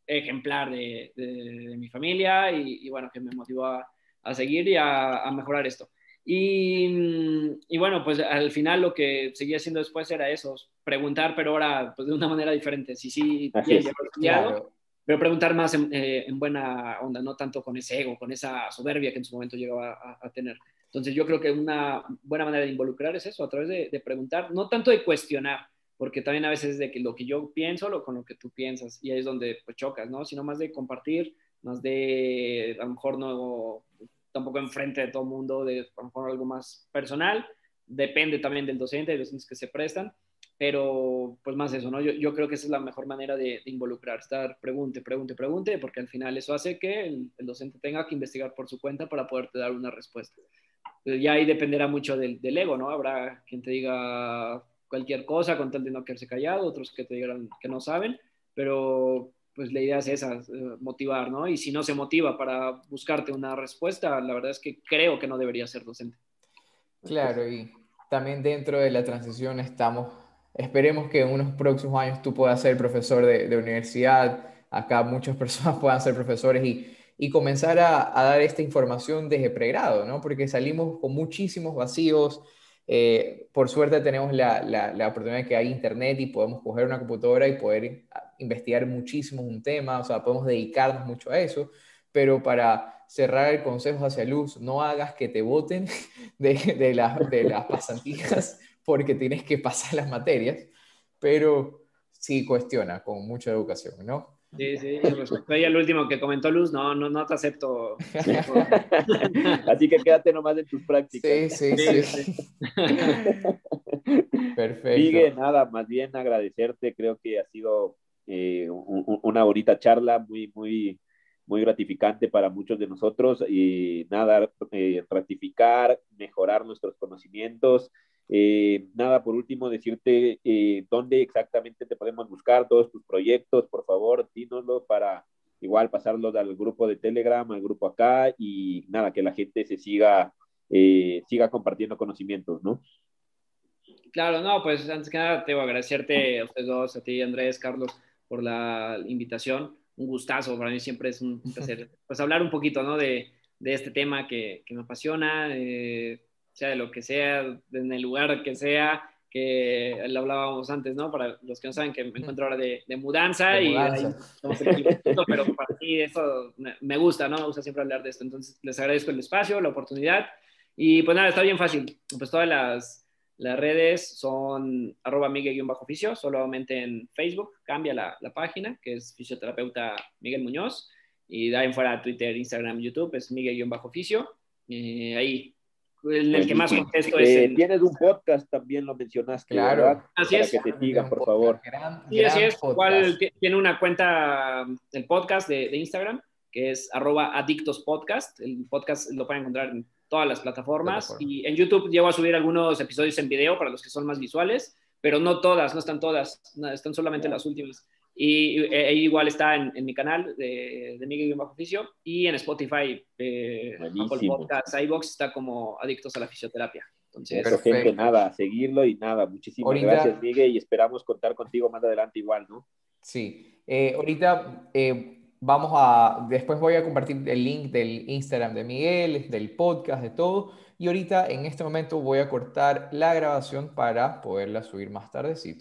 ejemplar de, de, mi familia y, bueno, que me motivó a, a seguir y a, a mejorar esto. Y, y, bueno, pues al final lo que seguía haciendo después era eso, preguntar, pero ahora pues de una manera diferente. Sí, sí, bien, estudiado, pero preguntar más en, eh, en, buena onda, no tanto con ese ego, con esa soberbia que en su momento llegaba a, a, tener. Entonces yo creo que una buena manera de involucrar es eso, a través de, de preguntar, no tanto de cuestionar, porque también a veces es de que lo que yo pienso lo, con lo que tú piensas y ahí es donde pues chocas, ¿no? Sino más de compartir, más de a lo mejor no tampoco enfrente de todo el mundo, de a lo mejor algo más personal, depende también del docente, hay docentes que se prestan, pero pues más eso, ¿no? Yo, yo creo que esa es la mejor manera de, de, involucrar, estar pregunte, pregunte, pregunte, porque al final eso hace que el, el, docente tenga que investigar por su cuenta para poderte dar una respuesta. Ya ahí dependerá mucho del, del ego, ¿no? Habrá quien te diga, cualquier cosa con tal de no quedarse callado, otros que te digan que no saben, pero pues la idea es esa, eh, motivar, ¿no? Y si no se motiva para buscarte una respuesta, la verdad es que creo que no debería ser docente. Claro, y también dentro de la transición estamos, esperemos que en unos próximos años tú puedas ser profesor de, de universidad, acá muchas personas puedan ser profesores y, y comenzar a, a, dar esta información desde pregrado, ¿no? Porque salimos con muchísimos vacíos, eh, por suerte tenemos la, la, la, oportunidad de que hay internet y podemos coger una computadora y poder investigar muchísimo un tema, o sea, podemos dedicarnos mucho a eso, pero para cerrar el consejo hacia luz, no hagas que te voten de, de, de las pasantías porque tienes que pasar las materias, pero sí cuestiona con mucha educación, ¿no? Sí, sí, y respecto al último que comentó Luz, no, no, no te acepto. Así que quédate nomás en tus prácticas. Sí, sí, sí. Perfecto. Sigue, nada, más bien agradecerte, creo que ha sido eh, un, una bonita charla, muy, muy, muy gratificante para muchos de nosotros y nada, eh, ratificar, mejorar nuestros conocimientos eh, nada, por último, decirte eh, dónde exactamente te podemos buscar, todos tus proyectos, por favor, dínoslo para igual pasarlos al grupo de Telegram, al grupo acá y nada, que la gente se siga, eh, siga compartiendo conocimientos, ¿no? Claro, no, pues antes que nada, te voy a agradecerte a ustedes dos, a ti, Andrés, Carlos, por la invitación. Un gustazo, para mí siempre es un placer, pues hablar un poquito, ¿no? De, de este tema que, que me apasiona. Eh, sea de lo que sea, en el lugar que sea, que lo hablábamos antes, ¿no? Para los que no saben que me encuentro ahora de, de mudanza de y mudanza. Ahí, pero para mí eso me gusta, ¿no? Me gusta siempre hablar de esto. Entonces les agradezco el espacio, la oportunidad y pues nada, está bien fácil. Pues todas las, las redes son arroba Miguel-oficio, solamente en Facebook, cambia la, la, página, que es fisioterapeuta Miguel Muñoz, y de ahí en fuera Twitter, Instagram, YouTube, es Miguel-oficio. Eh, ahí en el que más contesto es. Eh, Tienes un podcast, también lo mencionaste. Claro. ¿verdad? Así Para es. que te sigan, por favor. Gran, sí, así es. Igual tiene una cuenta, el podcast de, de Instagram, que es arroba adictospodcast. El podcast lo pueden encontrar en todas las plataformas. Plataforma. Y en YouTube llevo a subir algunos episodios en video para los que son más visuales, pero no todas, no están todas, están solamente las últimas. Y eh, igual está en, en, mi canal de, de Miguel Bajo Oficio y en Spotify, eh, Apple Podcasts, iBox está como Adictos a la Fisioterapia. Entonces, gente, nada, seguirlo y nada, muchísimas gracias, Miguel, y esperamos contar contigo más adelante igual, ¿no? Sí, eh, ahorita eh, vamos a, después voy a compartir el link del Instagram de Miguel, del podcast, de todo, y ahorita en este momento voy a cortar la grabación para poderla subir más tardecito.